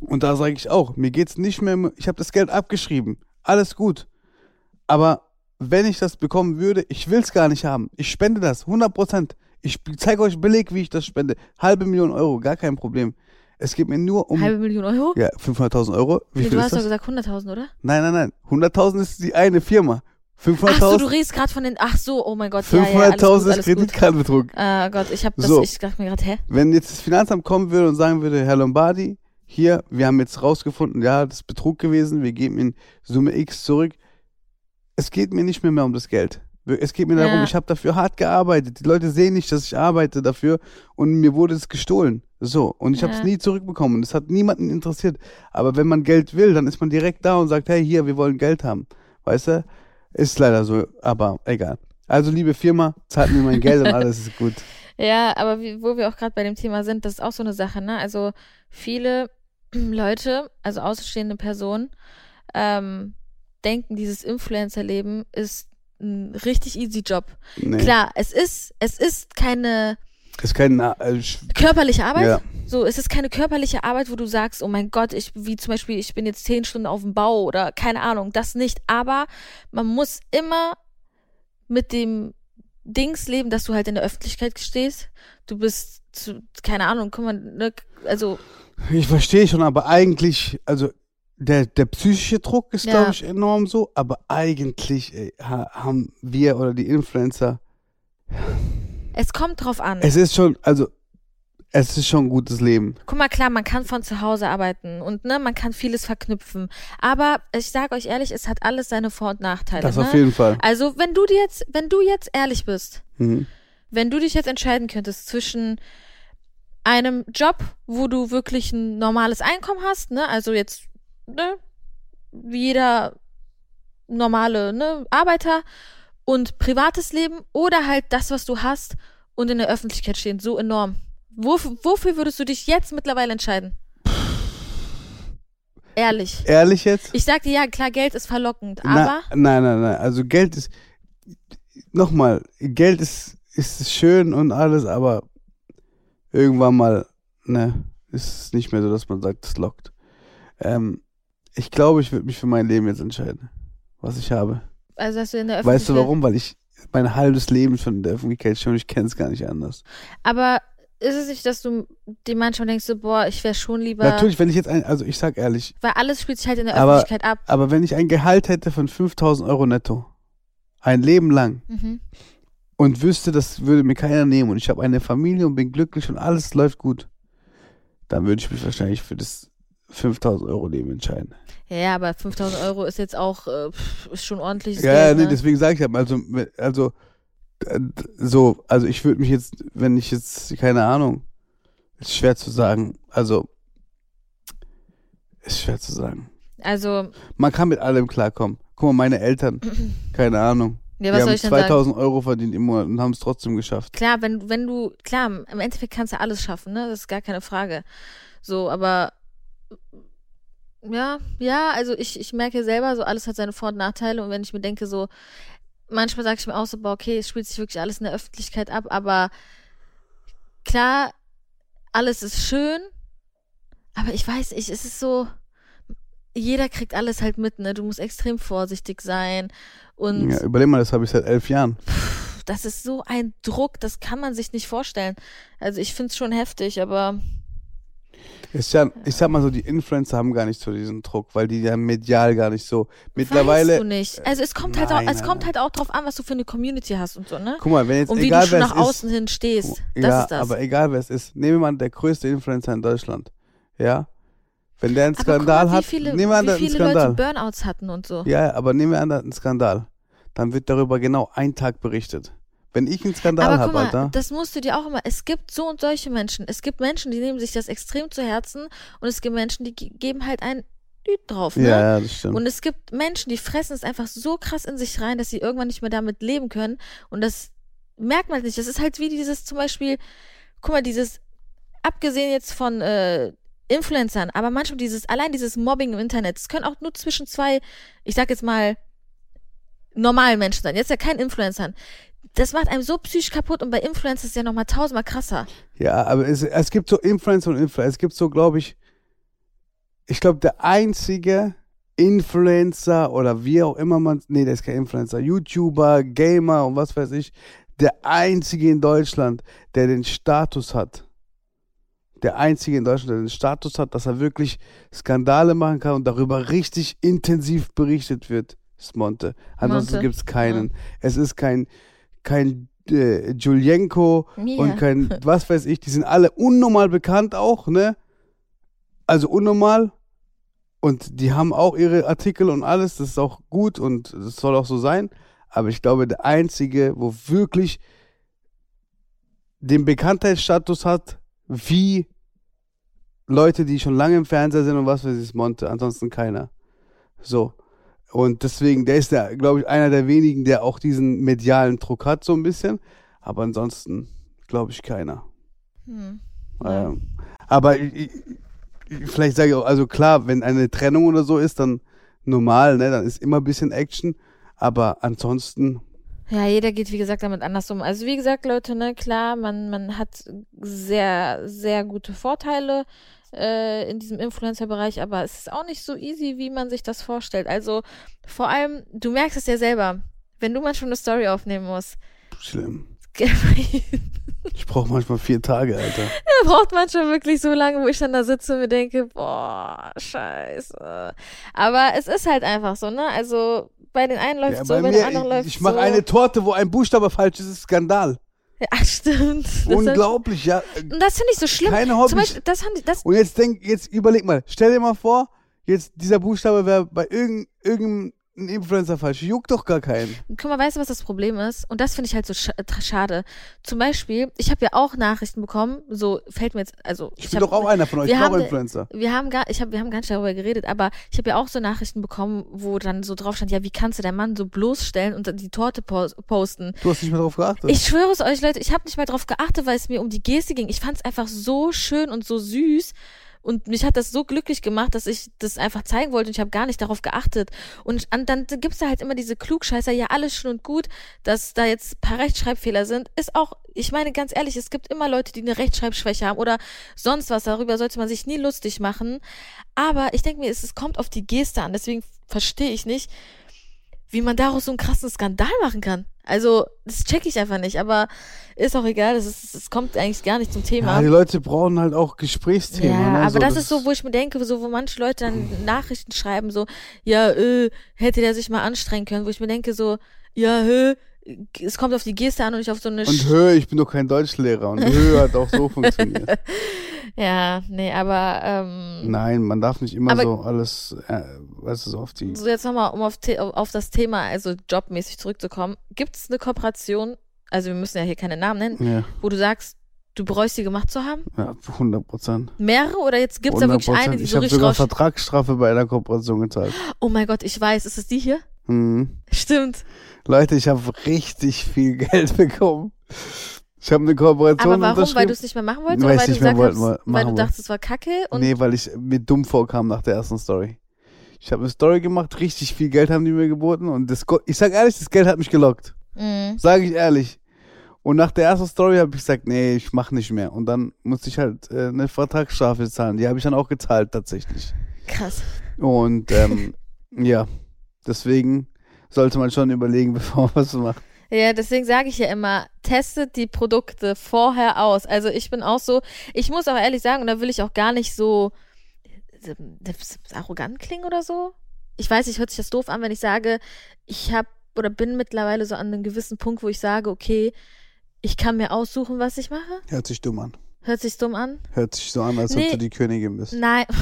und da sage ich auch, mir geht's nicht mehr, ich habe das Geld abgeschrieben. Alles gut. Aber wenn ich das bekommen würde, ich will's gar nicht haben. Ich spende das, 100 Prozent. Ich zeige euch Beleg, wie ich das spende. Halbe Million Euro, gar kein Problem. Es geht mir nur um Halbe Million Euro? ja, 500.000 Euro. Wie Nee, viel du hast doch gesagt 100.000, oder? Nein, nein, nein. 100.000 ist die eine Firma. Ach so, 500.000 du redest gerade von den. Ach so, oh mein Gott. Ja, ja, alles 500.000 gut, ist. Kreditkartenbetrug. Ah Gott, ich hab das. So. Ich dachte mir gerade, hä? Wenn jetzt das Finanzamt kommen würde und sagen würde, Herr Lombardi, hier, wir haben jetzt rausgefunden, ja, das ist Betrug gewesen, wir geben Ihnen Summe X zurück. Es geht mir nicht mehr, mehr um das Geld. Es geht mir darum, Ja. ich habe dafür hart gearbeitet. Die Leute sehen nicht, dass ich arbeite dafür und mir wurde es gestohlen. So, und ich habe es Ja. nie zurückbekommen. Das hat niemanden interessiert. Aber wenn man Geld will, dann ist man direkt da und sagt, hey, hier, wir wollen Geld haben. Weißt du? Ist leider so, aber egal. Also, liebe Firma, zahlt mir mein Geld und [laughs] alles ist gut. Ja, aber wie, wo wir auch gerade bei dem Thema sind, das ist auch so eine Sache, ne? Also viele [clears throat] Leute, also außenstehende Personen, ähm, denken, dieses Influencer-Leben ist ein richtig easy Job. Nee. Klar, es ist, es ist keine Ist kein. Na- äh, körperliche Arbeit. Ja. So, es ist keine körperliche Arbeit, wo du sagst, oh mein Gott, ich, wie zum Beispiel, ich bin jetzt zehn Stunden auf dem Bau oder keine Ahnung, das nicht. Aber man muss immer mit dem Dings leben, dass du halt in der Öffentlichkeit stehst. Du bist, zu, keine Ahnung, guck mal, ne, also, Ich verstehe schon, aber eigentlich, also der, der psychische Druck ist, Ja. glaube ich, enorm so, aber eigentlich ey, ha, haben wir oder die Influencer, es kommt drauf an. es ist schon, also es ist schon ein gutes Leben. Guck mal, klar, man kann von zu Hause arbeiten und ne, man kann vieles verknüpfen. Aber ich sage euch ehrlich, es hat alles seine Vor- und Nachteile. Das ne? auf jeden Fall. Also, wenn du dir jetzt, wenn du jetzt ehrlich bist, Mhm. wenn du dich jetzt entscheiden könntest zwischen einem Job, wo du wirklich ein normales Einkommen hast, ne, also jetzt, ne, wie jeder normale, ne, Arbeiter und privates Leben oder halt das, was du hast und in der Öffentlichkeit stehen, so enorm. Wof wofür würdest du dich jetzt mittlerweile entscheiden? Ehrlich. Ehrlich jetzt? Ich sag dir, ja, klar, Geld ist verlockend, Na, aber nein, nein, nein. Also Geld ist, nochmal, Geld ist, ist schön und alles, aber irgendwann mal, ne, ist es nicht mehr so, dass man sagt, es lockt. Ähm, ich glaube, ich würde mich für mein Leben jetzt entscheiden, was ich habe. Also dass du in der Öffentlichkeit. Weißt du warum? Weil ich mein halbes Leben schon in der Öffentlichkeit schon, ich kenne es gar nicht anders. Aber ist es nicht, dass du dir manchmal denkst, so, boah, ich wäre schon lieber. Natürlich, wenn ich jetzt ein, also ich sag ehrlich, Weil alles spielt sich halt in der Aber- Öffentlichkeit ab. aber wenn ich ein Gehalt hätte von 5000 Euro netto, ein Leben lang, Mhm. und wüsste, das würde mir keiner nehmen und ich habe eine Familie und bin glücklich und alles läuft gut, dann würde ich mich wahrscheinlich für das 5000 Euro Leben entscheiden. Ja, aber 5000 Euro ist jetzt auch äh, ist schon ordentliches Ja, Geld. nee, ne? deswegen sage ich ja, also, also, so, also ich würde mich jetzt, wenn ich jetzt, keine Ahnung, ist schwer zu sagen, also, ist schwer zu sagen. Also, Man kann mit allem klarkommen. Guck mal, meine Eltern, [clears throat] keine Ahnung, ja, was soll haben ich denn sagen? 2000 Euro verdient im Monat und haben es trotzdem geschafft. Klar, wenn, wenn du, klar, im Endeffekt kannst du alles schaffen, ne? Das ist gar keine Frage. So, aber ja, ja, also ich, ich merke selber, so alles hat seine Vor- und Nachteile und wenn ich mir denke, so, manchmal sage ich mir auch so, boah, okay, es spielt sich wirklich alles in der Öffentlichkeit ab, aber klar, alles ist schön, aber ich weiß nicht, es ist so, jeder kriegt alles halt mit, ne? Du musst extrem vorsichtig sein und Ja, überleg mal, das habe ich seit elf Jahren. das ist so ein Druck, das kann man sich nicht vorstellen. Also ich finde es schon heftig, aber Ist ja, ich sag mal so, die Influencer haben gar nicht so diesen Druck, weil die ja medial gar nicht so. Mittlerweile. weißt du nicht. Also es kommt halt auch, nein, es nein, kommt nein. halt auch drauf an, was du für eine Community hast und so, ne? Guck mal, wenn jetzt Und wie egal du schon nach außen hin stehst. ist. Das ja, ist das. aber egal wer es ist. Nehmen wir mal der größte Influencer in Deutschland. Ja? Wenn der einen aber Skandal mal, hat, viele, nehmen wir an, wie viele Leute Skandal. Burnouts hatten und so. Ja, aber nehmen wir an, der hat einen Skandal. Dann wird darüber genau ein Tag berichtet. Wenn ich einen Skandal aber guck habe, mal, Alter. das musst du dir auch immer. Es gibt so und solche Menschen. Es gibt Menschen, die nehmen sich das extrem zu Herzen und es gibt Menschen, die ge- geben halt einen Düt drauf, ne? Ja, ja, das stimmt. Und es gibt Menschen, die fressen es einfach so krass in sich rein, dass sie irgendwann nicht mehr damit leben können. Und das merkt man nicht. Das ist halt wie dieses zum Beispiel, guck mal, dieses, abgesehen jetzt von äh, Influencern, aber manchmal dieses, allein dieses Mobbing im Internet, es können auch nur zwischen zwei, ich sag jetzt mal, normalen Menschen sein. Jetzt ja kein Influencern. Das macht einem so psychisch kaputt und bei Influencern ist es ja nochmal tausendmal krasser. Ja, aber es, es gibt so Influencer und Influencer. Es gibt so, glaube ich, ich glaube, der einzige Influencer oder wie auch immer man, nee, der ist kein Influencer, YouTuber, Gamer und was weiß ich, der einzige in Deutschland, der den Status hat. Der einzige in Deutschland, der den Status hat, dass er wirklich Skandale machen kann und darüber richtig intensiv berichtet wird, ist Monte. Ansonsten gibt es keinen. Es ist kein, kein äh, Julienko, Ja. und kein, [laughs] was weiß ich, die sind alle unnormal bekannt auch, ne? Also unnormal. Und die haben auch ihre Artikel und alles, das ist auch gut und das soll auch so sein. Aber ich glaube, der einzige, wo wirklich den Bekanntheitsstatus hat, wie Leute, die schon lange im Fernseher sind und was weiß ich, ist Monte, ansonsten keiner. So. Und deswegen, der ist ja, glaube ich, einer der wenigen, der auch diesen medialen Druck hat, so ein bisschen. Aber ansonsten, glaube ich, keiner. Hm. Ähm, aber ich- vielleicht sage ich auch, also klar, wenn eine Trennung oder so ist, dann normal, ne, dann ist immer ein bisschen Action. Aber ansonsten, Ja, jeder geht, wie gesagt, damit anders um. Also wie gesagt, Leute, ne, klar, man, man hat sehr, sehr gute Vorteile äh, in diesem Influencer-Bereich, aber es ist auch nicht so easy, wie man sich das vorstellt. Also vor allem, du merkst es ja selber, wenn du manchmal eine Story aufnehmen musst. schlimm. [laughs] Ich brauche manchmal vier Tage, Alter. [laughs] braucht manchmal wirklich so lange, wo ich dann da sitze und mir denke, boah, scheiße. Aber es ist halt einfach so, ne? Also bei den einen läuft Ja, so, bei bei den anderen läuft ich mache so. eine Torte, wo ein Buchstabe falsch ist, ist Skandal. Ja, [laughs] stimmt. Das hab- Unglaublich, ja. Und das finde ich so schlimm. Keine Hobbys. Beispiel, das haben die, das, Und jetzt denk, jetzt überleg mal, stell dir mal vor, jetzt dieser Buchstabe wäre bei irgendeinem irgendeinem Influencer falsch. Juckt doch gar keinen. guck mal, weißt du, was das Problem ist? Und das finde ich halt so sch tra- schade. Zum Beispiel, ich habe ja auch Nachrichten bekommen, so fällt mir jetzt, also Ich bin hab, doch auch einer von euch, wir ich bin auch Influencer. wir haben gar, ich habe, wir haben gar nicht darüber geredet, aber ich habe ja auch so Nachrichten bekommen, wo dann so drauf stand, ja, wie kannst du deinen Mann so bloßstellen und die Torte pos posten? Du hast nicht mehr drauf geachtet. Ich schwöre es euch, Leute, ich habe nicht mal drauf geachtet, weil es mir um die Geste ging. Ich fand es einfach so schön und so süß. Und mich hat das so glücklich gemacht, dass ich das einfach zeigen wollte und ich habe gar nicht darauf geachtet. Und an, dann gibt's da halt immer diese Klugscheißer, ja, alles schön und gut, dass da jetzt paar Rechtschreibfehler sind. Ist auch, ich meine ganz ehrlich, es gibt immer Leute, die eine Rechtschreibschwäche haben oder sonst was. Darüber sollte man sich nie lustig machen. Aber ich denke mir, es, es kommt auf die Geste an. Deswegen verstehe ich nicht, wie man daraus so einen krassen Skandal machen kann. Also, das check ich einfach nicht, aber ist auch egal, das, ist, das kommt eigentlich gar nicht zum ja, Thema. die Leute brauchen halt auch Gesprächsthemen. Ja, ne? aber das, ist so, wo ich mir denke, so wo manche Leute dann Nachrichten schreiben, so, ja, äh, hätte der sich mal anstrengen können, wo ich mir denke, so, ja, hö, es kommt auf die Geste an und nicht auf so eine Und Sch hö, ich bin doch kein Deutschlehrer. Und hö hat auch so [laughs] funktioniert. Ja, nee, aber ähm, Nein, man darf nicht immer Aber- so alles, äh, weißt du, so auf die. so jetzt nochmal, um auf, auf das Thema, also jobmäßig zurückzukommen, gibt es eine Kooperation, also wir müssen ja hier keine Namen nennen, Ja, wo du sagst, du bereust sie gemacht zu haben? ja 100 Prozent. Mehrere oder jetzt gibt's da wirklich eine, die ich so habe richtig sogar raus... Vertragsstrafe bei einer Kooperation gezahlt. Oh mein Gott, ich weiß, ist es die hier? Mhm. Stimmt. Leute, ich habe richtig viel [laughs] Geld bekommen. Ich habe eine Kooperation Aber warum? Weil du es nicht mehr machen wolltest? Weil weil du gesagt hast, mal- weil du dachtest, es war kacke? Und nee, weil ich mir dumm vorkam nach der ersten Story. Ich habe eine Story gemacht, richtig viel Geld haben die mir geboten und das, ich sag ehrlich, das Geld hat mich gelockt. Mhm. Sage ich ehrlich. Und nach der ersten Story habe ich gesagt, nee, ich mache nicht mehr. Und dann musste ich halt äh, eine Vertragsstrafe zahlen. Die habe ich dann auch gezahlt tatsächlich. krass. Und ähm, [laughs] ja, deswegen sollte man schon überlegen, [laughs] bevor man was macht. Ja, deswegen sage ich ja immer, testet die Produkte vorher aus. Also ich bin auch so, ich muss auch ehrlich sagen, und da will ich auch gar nicht so äh, arrogant klingen oder so. Ich weiß, ich hört sich das doof an, wenn ich sage, ich habe oder bin mittlerweile so an einem gewissen Punkt, wo ich sage, okay, ich kann mir aussuchen, was ich mache. Hört sich dumm an. Hört sich dumm an? Hört sich so an, als Nee. ob du die Königin bist. Nein. [laughs]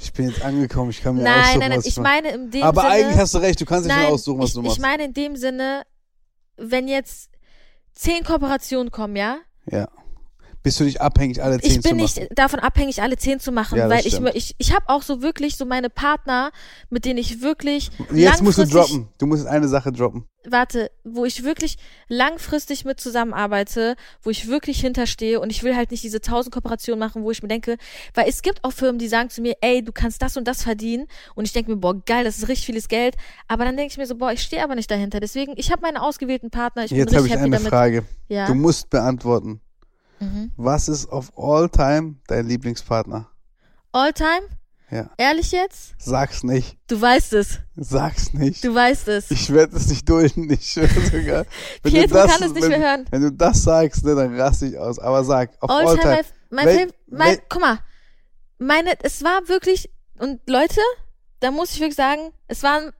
Ich bin jetzt angekommen, ich kann mir Nein, aussuchen, nein, nein, was ich, ich mache. meine in dem Aber Sinne. eigentlich hast du recht, du kannst nicht Nein, mehr aussuchen, was ich, du machst. Ich meine in dem Sinne, wenn jetzt zehn Kooperationen kommen, ja, ja. Bist du nicht abhängig, alle zehn ich bin zu nicht machen? davon abhängig, alle zehn zu machen, Ja, weil ich, stimmt. ich, ich habe auch so wirklich so meine Partner, mit denen ich wirklich Jetzt musst du droppen. Du musst eine Sache droppen. warte, wo ich wirklich langfristig mit zusammenarbeite, wo ich wirklich hinterstehe und ich will halt nicht diese tausend Kooperationen machen, wo ich mir denke, weil es gibt auch Firmen, die sagen zu mir, ey, du kannst das und das verdienen und ich denke mir, boah, geil, das ist richtig vieles Geld, aber dann denke ich mir so, boah, ich stehe aber nicht dahinter, deswegen, ich habe meine ausgewählten Partner, ich Jetzt bin habe richtig ich happy eine damit. Frage. Ja. Du musst beantworten. Mhm. Was ist of all time dein Lieblingspartner? All time? Ja. Ehrlich jetzt? Sag's nicht. Du weißt es. Sag's nicht. Du weißt es. Ich werde es nicht dulden. Ich schwöre sogar. [laughs] Wenn du Pietro das- kann es nicht wenn, mehr hören. Wenn du das sagst, ne, dann raste ich aus. Aber sag, auf all, All time. time, mein, Wel- Film, mein, guck mal, meine, es war wirklich, und Leute, da muss ich wirklich sagen, es waren,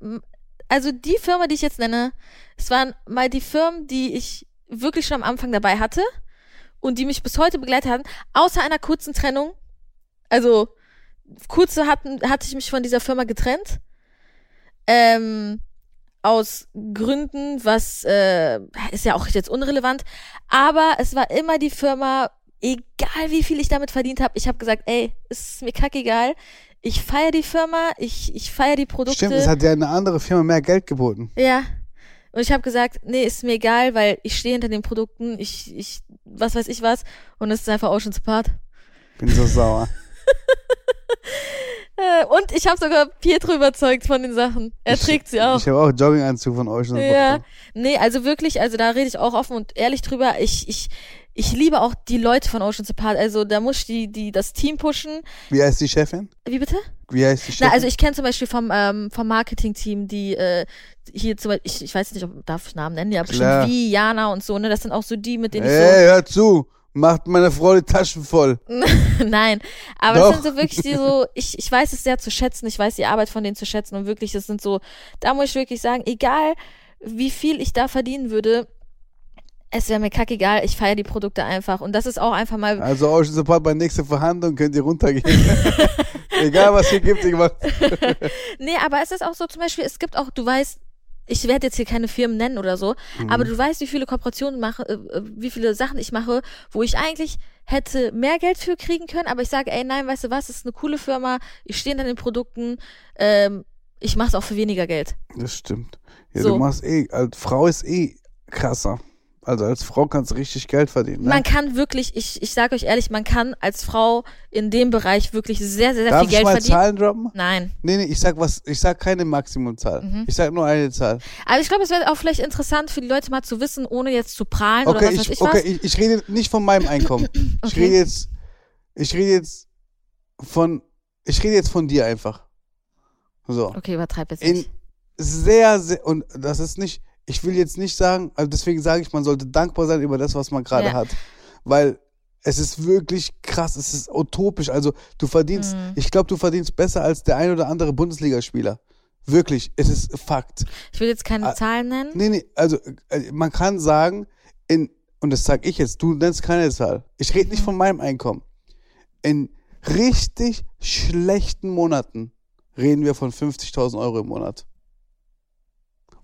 also die Firma, die ich jetzt nenne, es waren mal die Firmen, die ich wirklich schon am Anfang dabei hatte und die mich bis heute begleitet haben, außer einer kurzen Trennung. Also, kurze hatten, hatte ich mich von dieser Firma getrennt. Ähm, aus Gründen, was äh, ist ja auch jetzt unrelevant, aber es war immer die Firma, egal wie viel ich damit verdient habe, ich habe gesagt, ey, ist mir kackegal. Ich feiere die Firma, ich, ich feiere die Produkte. Stimmt, es hat ja eine andere Firma mehr Geld geboten. Ja. Und ich habe gesagt, nee, ist mir egal, weil ich stehe hinter den Produkten, ich, ich, was weiß ich was. Und es ist einfach Ocean's Part. Bin so sauer. [laughs] Äh, Und ich habe sogar Pietro überzeugt von den Sachen. Er Ich- trägt sie auch. Ich habe auch Jogginganzug von Ocean. Ja. Nee, also wirklich, also da rede ich auch offen und ehrlich drüber. Ich, ich, ich liebe auch die Leute von Ocean's Apart. Also da muss ich die, die, das Team pushen. Wie heißt die Chefin? Wie bitte? Wie heißt die Chefin? Na, also ich kenne zum Beispiel vom, ähm, vom Marketing-Team, die äh, hier zum Beispiel, ich, ich weiß nicht, ob darf ich Namen nennen, ja, bestimmt wie Jana und so, ne? Das sind auch so die, mit denen Ey, hör zu. Macht meine Frau die Taschen voll. ich [laughs] so. Nein. Aber Doch. das sind so wirklich die so, [laughs] ich, ich weiß es sehr zu schätzen, ich weiß die Arbeit von denen zu schätzen und wirklich, das sind so, da muss ich wirklich sagen, egal wie viel ich da verdienen würde, es wäre mir kackegal, ich feiere die Produkte einfach. Und das ist auch einfach mal Also Ocean Support bei nächster Verhandlung könnt ihr runtergehen. [laughs] Egal was hier gibt, ich mach. [laughs] Nee, aber es ist auch so zum Beispiel, es gibt auch, du weißt, ich werde jetzt hier keine Firmen nennen oder so, Mhm. aber du weißt, wie viele Kooperationen mache, äh, wie viele Sachen ich mache, wo ich eigentlich hätte mehr Geld für kriegen können, aber ich sage, ey, nein, weißt du was, es ist eine coole Firma, ich stehe hinter den Produkten, ähm, ich mache es auch für weniger Geld. Das stimmt. Ja, So. du machst eh, als Frau ist eh krasser. Also als Frau kannst du richtig Geld verdienen. Ne? Man kann wirklich, ich, ich sage euch ehrlich, man kann als Frau in dem Bereich wirklich sehr, sehr, sehr Darf viel ich Geld mal verdienen. Zahlen droppen? Nein. Nee, nee, ich sag was, ich sag keine Maximumzahl. Mhm. Ich sag nur eine Zahl. Also ich glaube, es wäre auch vielleicht interessant für die Leute mal zu wissen, ohne jetzt zu prahlen oder Okay, was weiß ich, ich okay, was. ich, ich rede nicht von meinem Einkommen. [clears throat] Ich Okay. rede jetzt, ich rede jetzt von, ich rede jetzt von dir einfach. So. Okay, übertreib jetzt In nicht. sehr, sehr, und das ist nicht, ich will jetzt nicht sagen, also deswegen sage ich, man sollte dankbar sein über das, was man gerade Ja. hat. Weil es ist wirklich krass, es ist utopisch. Also du verdienst, Mhm. ich glaube, du verdienst besser als der ein oder andere Bundesligaspieler. Wirklich, es ist Fakt. Ich will jetzt keine Ah, Zahlen nennen. Nee, nee, also äh, man kann sagen, in, und das sag ich jetzt, du nennst keine Zahl. Ich rede nicht Mhm. von meinem Einkommen. In richtig schlechten Monaten reden wir von 50.000 Euro im Monat.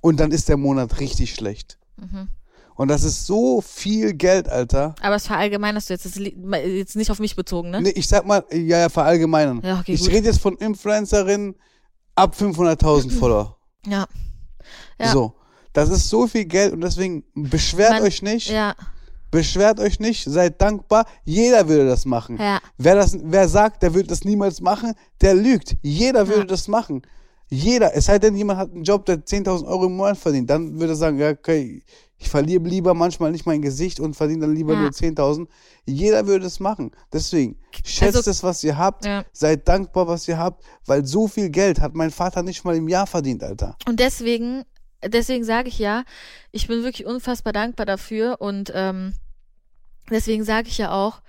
Und dann ist der Monat richtig schlecht. Mhm. Und das ist so viel Geld, Alter. Aber es verallgemeinerst du jetzt, das li- jetzt nicht auf mich bezogen, ne? Nee, ich sag mal, ja, ja, verallgemeinern. Ja, okay, ich rede jetzt von Influencerinnen ab 500.000 [laughs] Follower. Ja. Ja. So. Das ist so viel Geld und deswegen beschwert Man- euch nicht. Ja, Beschwert euch nicht, seid dankbar. Jeder würde das machen. ja. Wer, das, wer sagt, der würde das niemals machen, der lügt. Jeder würde Ja. das machen. Jeder. Es sei denn, jemand hat einen Job, der 10.000 Euro im Monat verdient. Dann würde er sagen, ja, okay, ich verliere lieber manchmal nicht mein Gesicht und verdiene dann lieber Ja. nur 10.000. Jeder würde es machen. Deswegen, schätzt Also- es, was ihr habt. Ja. Seid dankbar, was ihr habt. Weil so viel Geld hat mein Vater nicht mal im Jahr verdient, Alter. Und deswegen, deswegen sage ich ja, ich bin wirklich unfassbar dankbar dafür und ähm, deswegen sage ich ja auch,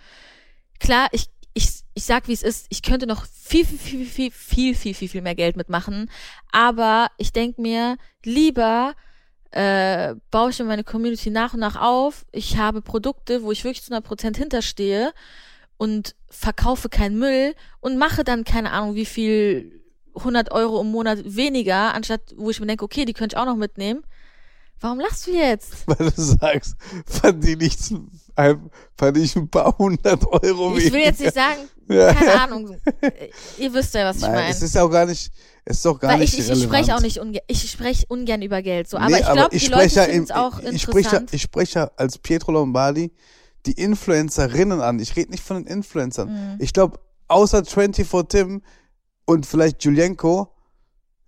klar, ich, ich, ich sag, wie es ist, ich könnte noch viel, viel, viel, viel, viel, viel, viel, viel mehr Geld mitmachen, aber ich denk mir, lieber äh, baue ich mir meine Community nach und nach auf, ich habe Produkte, wo ich wirklich zu 100% hinterstehe und verkaufe keinen Müll und mache dann keine Ahnung, wie viel 100 Euro im Monat weniger, anstatt wo ich mir denke, okay, die könnte ich auch noch mitnehmen. Warum lachst du jetzt? [laughs] Weil du sagst, verdiene ich, ein- verdiene ich ein paar hundert Euro Ich will jetzt nicht sagen, [laughs] Ja. keine Ahnung. Ihr wisst ja, was ich meine. es ist ja auch gar nicht, es ist doch gar Weil nicht ich, ich, ich spreche auch nicht ungern, ich spreche ungern über Geld, so. Aber Nee, ich glaube, die Leute ja finden es auch ich spreche, ich spreche als Pietro Lombardi die Influencerinnen an. Ich rede nicht von den Influencern. Mhm. Ich glaube, außer 24 Tim und vielleicht Julienko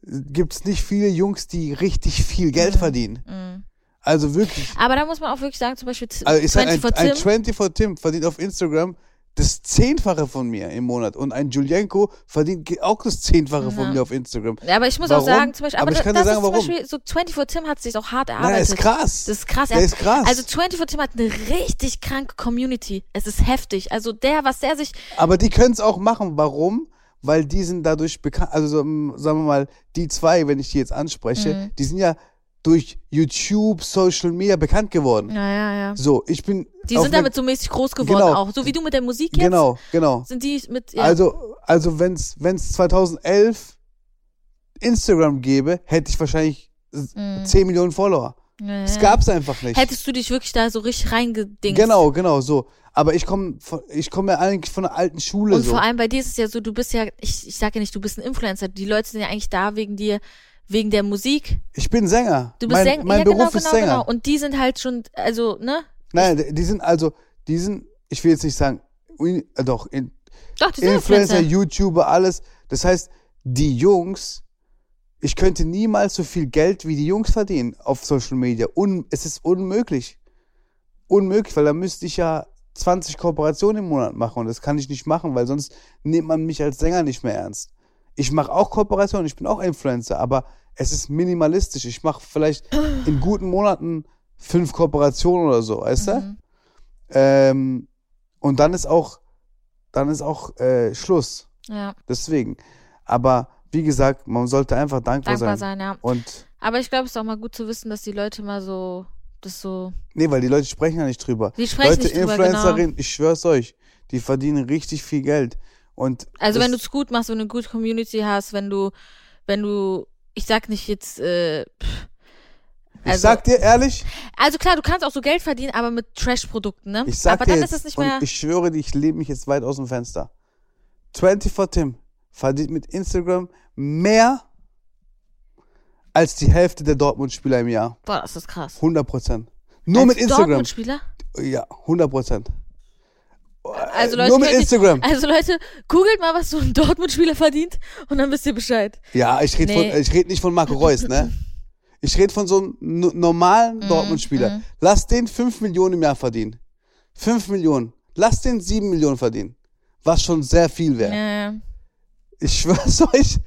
gibt es nicht viele Jungs, die richtig viel Geld Mhm. verdienen. Mhm. Also wirklich. Aber da muss man auch wirklich sagen, zum Beispiel Also ich sag, ein, 24 ein Tim, 24 Tim verdient auf Instagram das Zehnfache von mir im Monat. Und ein Julienko verdient auch das Zehnfache von Ja. mir auf Instagram. Ja, aber ich muss Warum? auch sagen, zum Beispiel, aber, Aber ich kann dir das sagen, ist warum. zum Beispiel, so 24 Tim hat sich auch hart Nein, erarbeitet. ist krass. Das ist krass. Der Er- ist krass. Also 24 Tim hat eine richtig kranke Community. Es ist heftig. Also der, was der sich, Aber die können es auch machen. Warum? Weil die sind dadurch bekannt, also so, sagen wir mal, die zwei, wenn ich die jetzt anspreche, Mhm. die sind ja durch YouTube, Social Media bekannt geworden. ja, ja, ja. So, ich bin. Die sind ne- damit so mäßig groß geworden Genau. auch. So wie du mit der Musik jetzt. Genau, genau. Sind die mit, ja. Also, also wenn's, wenn's 2011 Instagram gäbe, hätte ich wahrscheinlich Mhm. 10 Millionen Follower. Ja, Es ja. gab's einfach nicht. Hättest du dich wirklich da so richtig reingedingst. Genau, genau, so. Aber ich komme ich komme ja eigentlich von der alten Schule Und so. vor allem bei dir ist es ja so, du bist ja, ich, ich sage ja nicht, du bist ein Influencer. Die Leute sind ja eigentlich da wegen dir, wegen der Musik. ich bin Sänger. Du bist mein, Sänger. Mein ja, Beruf genau, ist genau, Sänger. genau. Und die sind halt schon, also, ne? Nein, die sind also, die sind, ich will jetzt nicht sagen, äh, doch, in, Doch, die sind Influencer, Influencer. YouTuber, alles. Das heißt, die Jungs, ich könnte niemals so viel Geld wie die Jungs verdienen auf Social Media. Un, es ist unmöglich. Unmöglich, weil da müsste ich ja 20 Kooperationen im Monat machen und das kann ich nicht machen, weil sonst nimmt man mich als Sänger nicht mehr ernst. Ich mache auch Kooperationen, ich bin auch Influencer, aber es ist minimalistisch. Ich mache vielleicht in guten Monaten fünf Kooperationen oder so, weißt du? Mhm. Ähm, und dann ist auch, dann ist auch äh, Schluss. Ja, Deswegen. Aber wie gesagt, man sollte einfach dankbar, dankbar sein. sein, ja. Und Aber ich glaube, es ist auch mal gut zu wissen, dass die Leute mal so, das so, nee, weil die Leute sprechen ja nicht drüber. die sprechen Leute, nicht drüber, genau. Influencerinnen, ich schwör's euch, die verdienen richtig viel Geld. Und Also das, wenn du es gut machst, wenn du eine gute Community hast, wenn du, wenn du, ich sag nicht jetzt, äh, pff, ich also- sag dir ehrlich, also klar, du kannst auch so Geld verdienen, aber mit Trash-Produkten, ne? ich sag aber dir dann jetzt, ist es nicht und mehr. ich schwöre dir, ich lebe mich jetzt weit aus dem Fenster. 24 Tim verdient mit Instagram mehr als die Hälfte der Dortmund-Spieler im Jahr. boah, das ist krass. 100 Prozent. Nur Als mit Instagram. Dortmund-Spieler? Ja, 100 Prozent. Also Leute, Nur mit Instagram. Also Leute, googelt mal, was so ein Dortmund-Spieler verdient und dann wisst ihr Bescheid. Ja, ich rede Nee. von, ich red nicht von Marco Reus, ne? Ich rede von so einem no- normalen Mhm, Dortmund-Spieler. Lass den 5 Millionen im Jahr verdienen. 5 Millionen. Lass den 7 Millionen verdienen. Was schon sehr viel wäre. Ja. Ich schwör's [laughs] euch.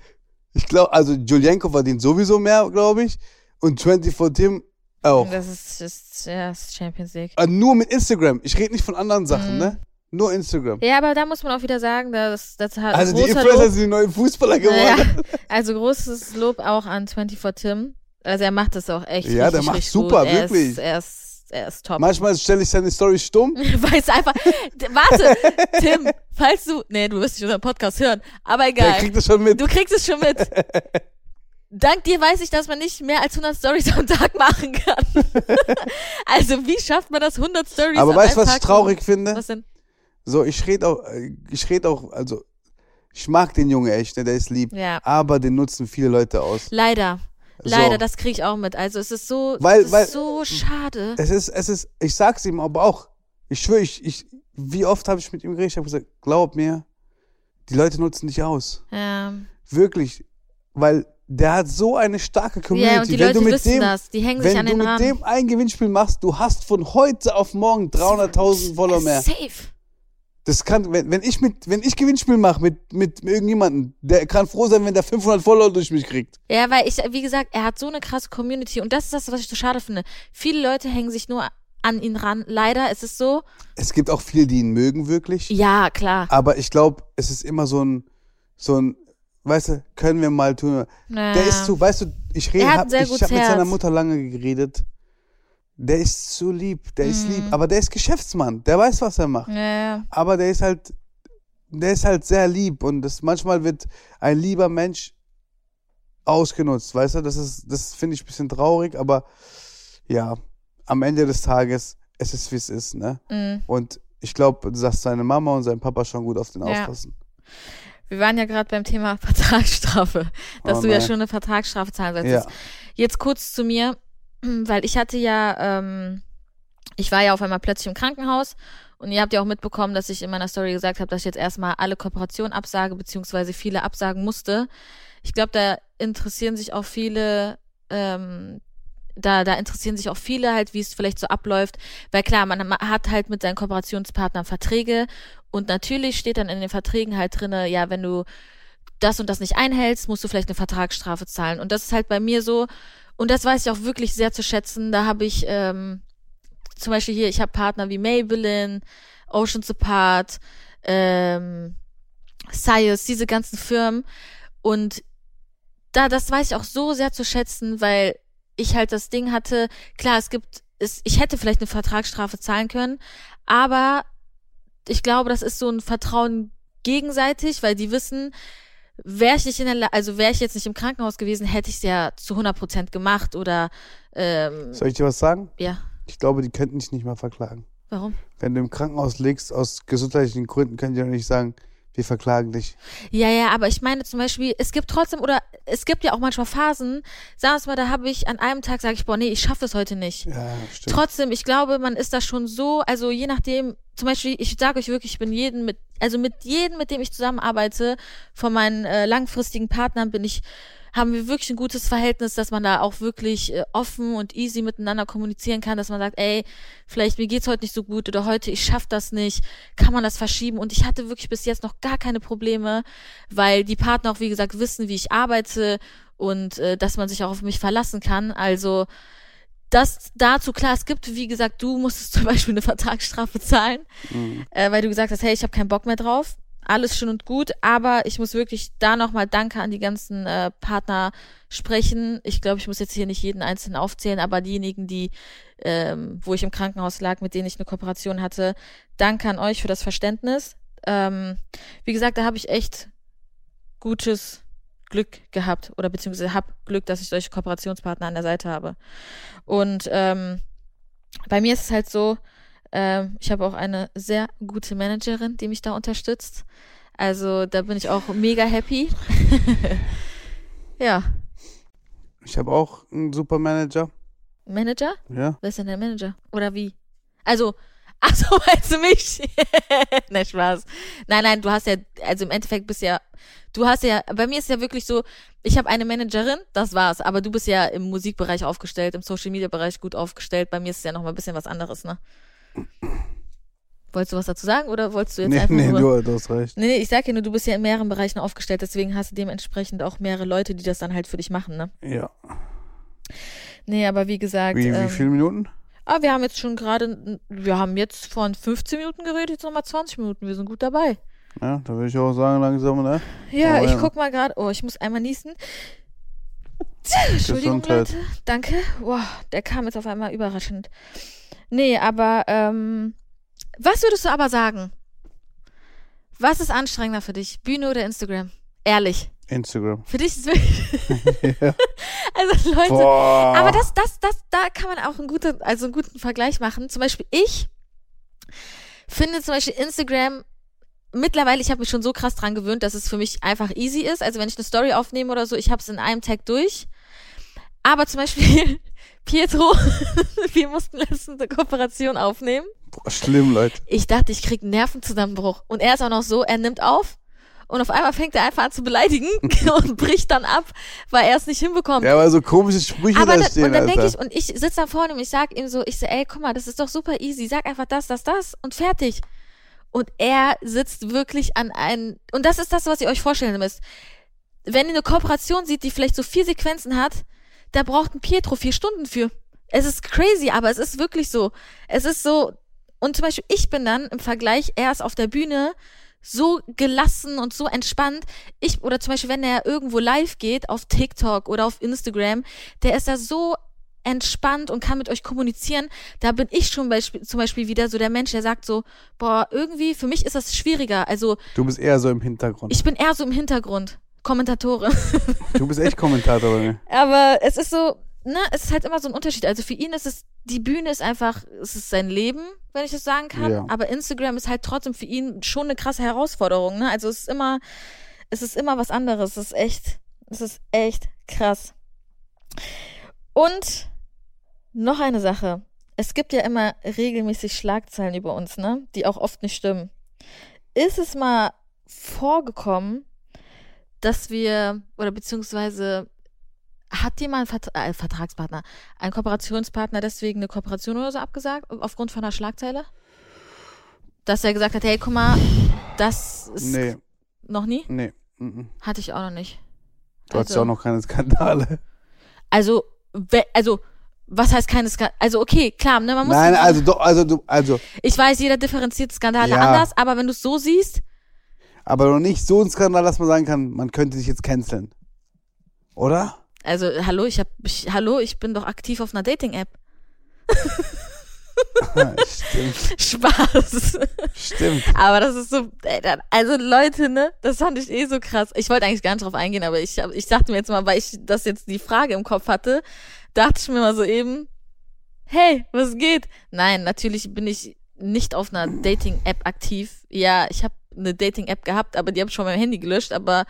Ich glaube, also Julienko verdient sowieso mehr, glaube ich. Und 24 Tim auch. Das ist, ist, ja, das ist Champions League. Äh, nur mit Instagram. Ich rede nicht von anderen Sachen, Mhm. ne? Nur Instagram. Ja, aber da muss man auch wieder sagen, das, das hat Also die Influencer Lob. sind die neuen Fußballer Ja, geworden. [laughs] also großes Lob auch an 24 Tim. Also er macht das auch echt Ja, der richtig, macht richtig super, gut. Er wirklich. Ist, er ist, er ist top. Manchmal stelle ich seine Story stumm. [laughs] Weiß einfach. D- Warte, Tim, falls du. Nee, du wirst nicht unseren Podcast hören. Aber Der egal. kriegt das schon mit. Du kriegst es schon mit. [laughs] Dank dir weiß ich, dass man nicht mehr als 100 Stories am Tag machen kann. [laughs] also, wie schafft man das 100 Stories Aber weißt du, was ich traurig finde? Was denn? So, ich rede auch, äh, ich rede auch, also, ich mag den Junge echt, ne, der ist lieb. Ja. Aber den nutzen viele Leute aus. Leider. Leider, So. das kriege ich auch mit. Also, es ist so, Weil- ist weil- so schade. Es ist, es ist, ich sag's ihm aber auch. Ich schwöre, ich, ich, wie oft habe ich mit ihm geredet? Ich habe gesagt, glaub mir, die Leute nutzen dich aus. Ja. Wirklich. Weil der hat so eine starke Community. Ja, und die wenn Leute du mit wissen dem, das. Die hängen sich wenn an du den mit Rahmen. dem ein Gewinnspiel machst, du hast von heute auf morgen 300.000 Follower mehr. Safe. Das kann, wenn, wenn ich mit, wenn ich Gewinnspiel mache mit, mit irgendjemandem, der kann froh sein, wenn der 500 Follower durch mich kriegt. Ja, weil ich, wie gesagt, er hat so eine krasse Community und das ist das, was ich so schade finde. Viele Leute hängen sich nur an ihn ran. Leider ist es so. Es gibt auch viele, die ihn mögen, wirklich. Ja, klar. Aber ich glaube, es ist immer so ein, so ein, weißt du, können wir mal tun. Ja. Der ist so, weißt du, ich rede, hab, ich habe mit seiner. Mutter lange geredet. Der ist so lieb, der ist Mhm. lieb, aber der ist Geschäftsmann, der weiß, was er macht. Ja, ja. Aber der ist halt, der ist halt sehr lieb und das, manchmal wird ein lieber Mensch ausgenutzt, weißt du, das ist, das finde ich ein bisschen traurig, aber ja, am Ende des Tages, es ist wie es ist, ne? Mhm. Und ich glaube, dass seine Mama und sein Papa schon gut auf den Ja. aufpassen. Wir waren ja gerade beim Thema [laughs] Vertragsstrafe, dass Oh du ja schon eine Vertragsstrafe zahlen sollst. Ja. Jetzt kurz zu mir, [clears throat] weil ich hatte ja, ähm, ich war ja auf einmal plötzlich im Krankenhaus und ihr habt ja auch mitbekommen, dass ich in meiner Story gesagt habe, dass ich jetzt erstmal alle Kooperationen absage, beziehungsweise viele absagen musste. Ich glaube, da interessieren sich auch viele, ähm, da, da interessieren sich auch viele halt, wie es vielleicht so abläuft. Weil klar, man, hat halt mit seinen Kooperationspartnern Verträge und natürlich steht dann in den Verträgen halt drinne, ja, wenn du das und das nicht einhältst, musst du vielleicht eine Vertragsstrafe zahlen. Und das ist halt bei mir so, und das weiß ich auch wirklich sehr zu schätzen. Da habe ich ähm, zum Beispiel hier, ich habe Partner wie Maybelline, Oceans Apart, ähm, Sias, diese ganzen Firmen. Und da, das weiß ich auch so sehr zu schätzen, weil ich halt das Ding hatte, klar, es gibt, es, ich hätte vielleicht eine Vertragsstrafe zahlen können, aber ich glaube, das ist so ein Vertrauen gegenseitig, weil die wissen, wäre ich nicht in der, La also wäre ich jetzt nicht im Krankenhaus gewesen, hätte ich es ja zu 100% gemacht oder, ähm, Soll ich dir was sagen? ja. Ich glaube, die könnten dich nicht mal verklagen. Warum? Wenn du im Krankenhaus liegst, aus gesundheitlichen Gründen, können die doch nicht sagen, wir verklagen dich. Ja, ja, aber ich meine zum Beispiel, es gibt trotzdem, oder es gibt ja auch manchmal Phasen, sagen wir es mal, da habe ich an einem Tag, sage ich, boah, nee, ich schaffe es heute nicht. Ja, stimmt. Trotzdem, ich glaube, man ist da schon so, also je nachdem, zum Beispiel, ich sage euch wirklich, ich bin jeden mit, also mit jedem, mit dem ich zusammenarbeite, von meinen äh, langfristigen Partnern bin ich, haben wir wirklich ein gutes Verhältnis, dass man da auch wirklich äh, offen und easy miteinander kommunizieren kann, dass man sagt, ey, vielleicht mir geht's heute nicht so gut oder heute ich schaff das nicht, kann man das verschieben und ich hatte wirklich bis jetzt noch gar keine Probleme, weil die Partner auch wie gesagt wissen, wie ich arbeite und äh, dass man sich auch auf mich verlassen kann. Also das dazu klar, es gibt, wie gesagt, du musstest [laughs] zum Beispiel eine Vertragsstrafe zahlen, Mhm. äh, weil du gesagt hast, hey, ich habe keinen Bock mehr drauf. Alles schön und gut, aber ich muss wirklich da nochmal Danke an die ganzen äh, Partner sprechen. Ich glaube, ich muss jetzt hier nicht jeden einzelnen aufzählen, aber diejenigen, die, ähm, wo ich im Krankenhaus lag, mit denen ich eine Kooperation hatte, danke an euch für das Verständnis. Ähm, wie gesagt, da habe ich echt gutes Glück gehabt oder beziehungsweise hab Glück, dass ich solche Kooperationspartner an der Seite habe. Und ähm, bei mir ist es halt so, ähm, ich habe auch eine sehr gute Managerin, die mich da unterstützt. Also da bin ich auch mega happy. [laughs] ja, Ich habe auch einen super Manager. Manager? Ja. Wer ist denn der Manager? Oder wie? Also, [laughs] ach so, meinst du mich? [laughs] nein, Spaß. Nein, nein, du hast ja, also im Endeffekt bist ja, du hast ja, bei mir ist ja wirklich so, ich habe eine Managerin, das war's, aber du bist ja im Musikbereich aufgestellt, im Social Media Bereich gut aufgestellt, bei mir ist es ja noch mal ein bisschen was anderes, ne? Wolltest du was dazu sagen oder wolltest du jetzt Nee, einfach nee, nur... du, du hast recht. Nee, nee, ich sag ja nur, du bist ja in mehreren Bereichen aufgestellt, deswegen hast du dementsprechend auch mehrere Leute, die das dann halt für dich machen, ne? Ja. Nee, aber wie gesagt. Wie, ähm, wie viele Minuten? Ah, wir haben jetzt schon gerade, wir haben jetzt von 15 Minuten geredet, jetzt nochmal 20 Minuten. Wir sind gut dabei. Ja, da würde ich auch sagen, langsam, ne? Ja, Aber ich ja. guck mal gerade. Oh, ich muss einmal niesen. Entschuldigung, Gesundheit. Leute. Danke. Wow, der kam jetzt auf einmal überraschend. Nee, aber, ähm, was würdest du aber sagen? Was ist anstrengender für dich? Bühne oder Instagram? Ehrlich. Instagram. Für dich ist wirklich. [laughs] ja. [laughs] Also, Leute. Boah. Aber das, das, das, da kann man auch einen guten, also einen guten Vergleich machen. Zum Beispiel ich finde zum Beispiel Instagram mittlerweile, ich habe mich schon so krass dran gewöhnt, dass es für mich einfach easy ist. Also wenn ich eine Story aufnehme oder so, ich habe es in einem Tag durch. Aber zum Beispiel [laughs] Pietro, [laughs] wir mussten letztens eine Kooperation aufnehmen. Boah, schlimm, Leute. Ich dachte, ich krieg einen Nervenzusammenbruch. Und er ist auch noch so, er nimmt auf und auf einmal fängt er einfach an zu beleidigen [laughs] und bricht dann ab, weil er es nicht hinbekommt. Ja, aber so komische Sprüche Aber da stehen, und dann denke ich, und ich sitze da vorne und ich sag ihm so, ich so, ey, guck mal, das ist doch super easy, sag einfach das, das, das und fertig. Und er sitzt wirklich an einen, und das ist das, was ihr euch vorstellen müsst. Wenn ihr eine Kooperation sieht, die vielleicht so vier Sequenzen hat, da braucht ein Pietro vier Stunden für. Es ist crazy, aber es ist wirklich so. Es ist so, und zum Beispiel ich bin dann im Vergleich, er ist auf der Bühne so gelassen und so entspannt. Ich, oder zum Beispiel, wenn er irgendwo live geht, auf TikTok oder auf Instagram, der ist da so entspannt und kann mit euch kommunizieren. Da bin ich schon Beispiel, zum Beispiel wieder so der Mensch, der sagt so, boah, irgendwie, für mich ist das schwieriger. Also, Du bist eher so im Hintergrund. ich bin eher so im Hintergrund. Kommentatorin. [laughs] du bist echt Kommentatorin. Aber es ist so, ne, es ist halt immer so ein Unterschied. Also für ihn ist es, die Bühne ist einfach, es ist sein Leben, wenn ich das sagen kann. Ja. Aber Instagram ist halt trotzdem für ihn schon eine krasse Herausforderung, ne? Also es ist immer, es ist immer was anderes. Es ist echt, es ist echt krass. Und noch eine Sache. Es gibt ja immer regelmäßig Schlagzeilen über uns, ne? Die auch oft nicht stimmen. Ist es mal vorgekommen, dass wir, oder beziehungsweise hat dir mal ein Vert äh, Vertragspartner, ein Kooperationspartner deswegen eine Kooperation oder so abgesagt, aufgrund von einer Schlagzeile? Dass er gesagt hat, hey, guck mal, das ist Nee, noch nie? nee. mhm. Hatte ich auch noch nicht. Du hattest ja auch noch keine Skandale. Also, also, was heißt keine Skandale? Also, okay, klar, ne, man muss. Nein, also also du, also, Ich weiß, jeder differenziert Skandale Ja. anders, aber wenn du es so siehst, aber noch nicht so ein Skandal, dass man sagen kann, man könnte sich jetzt canceln. Oder? also, hallo, ich hab, ich, hallo, ich bin doch aktiv auf einer Dating-App. [laughs] Stimmt, [laughs] Spaß. stimmt. Aber das ist so, also Leute, ne, das fand ich eh so krass. Ich wollte eigentlich gar nicht drauf eingehen, aber ich, ich dachte mir jetzt mal, weil ich das jetzt die Frage im Kopf hatte, dachte ich mir mal so eben, hey, was geht? Nein, natürlich bin ich nicht auf einer Dating-App aktiv. Ja, ich habe eine Dating-App gehabt, aber die habe ich schon mein Handy gelöscht, aber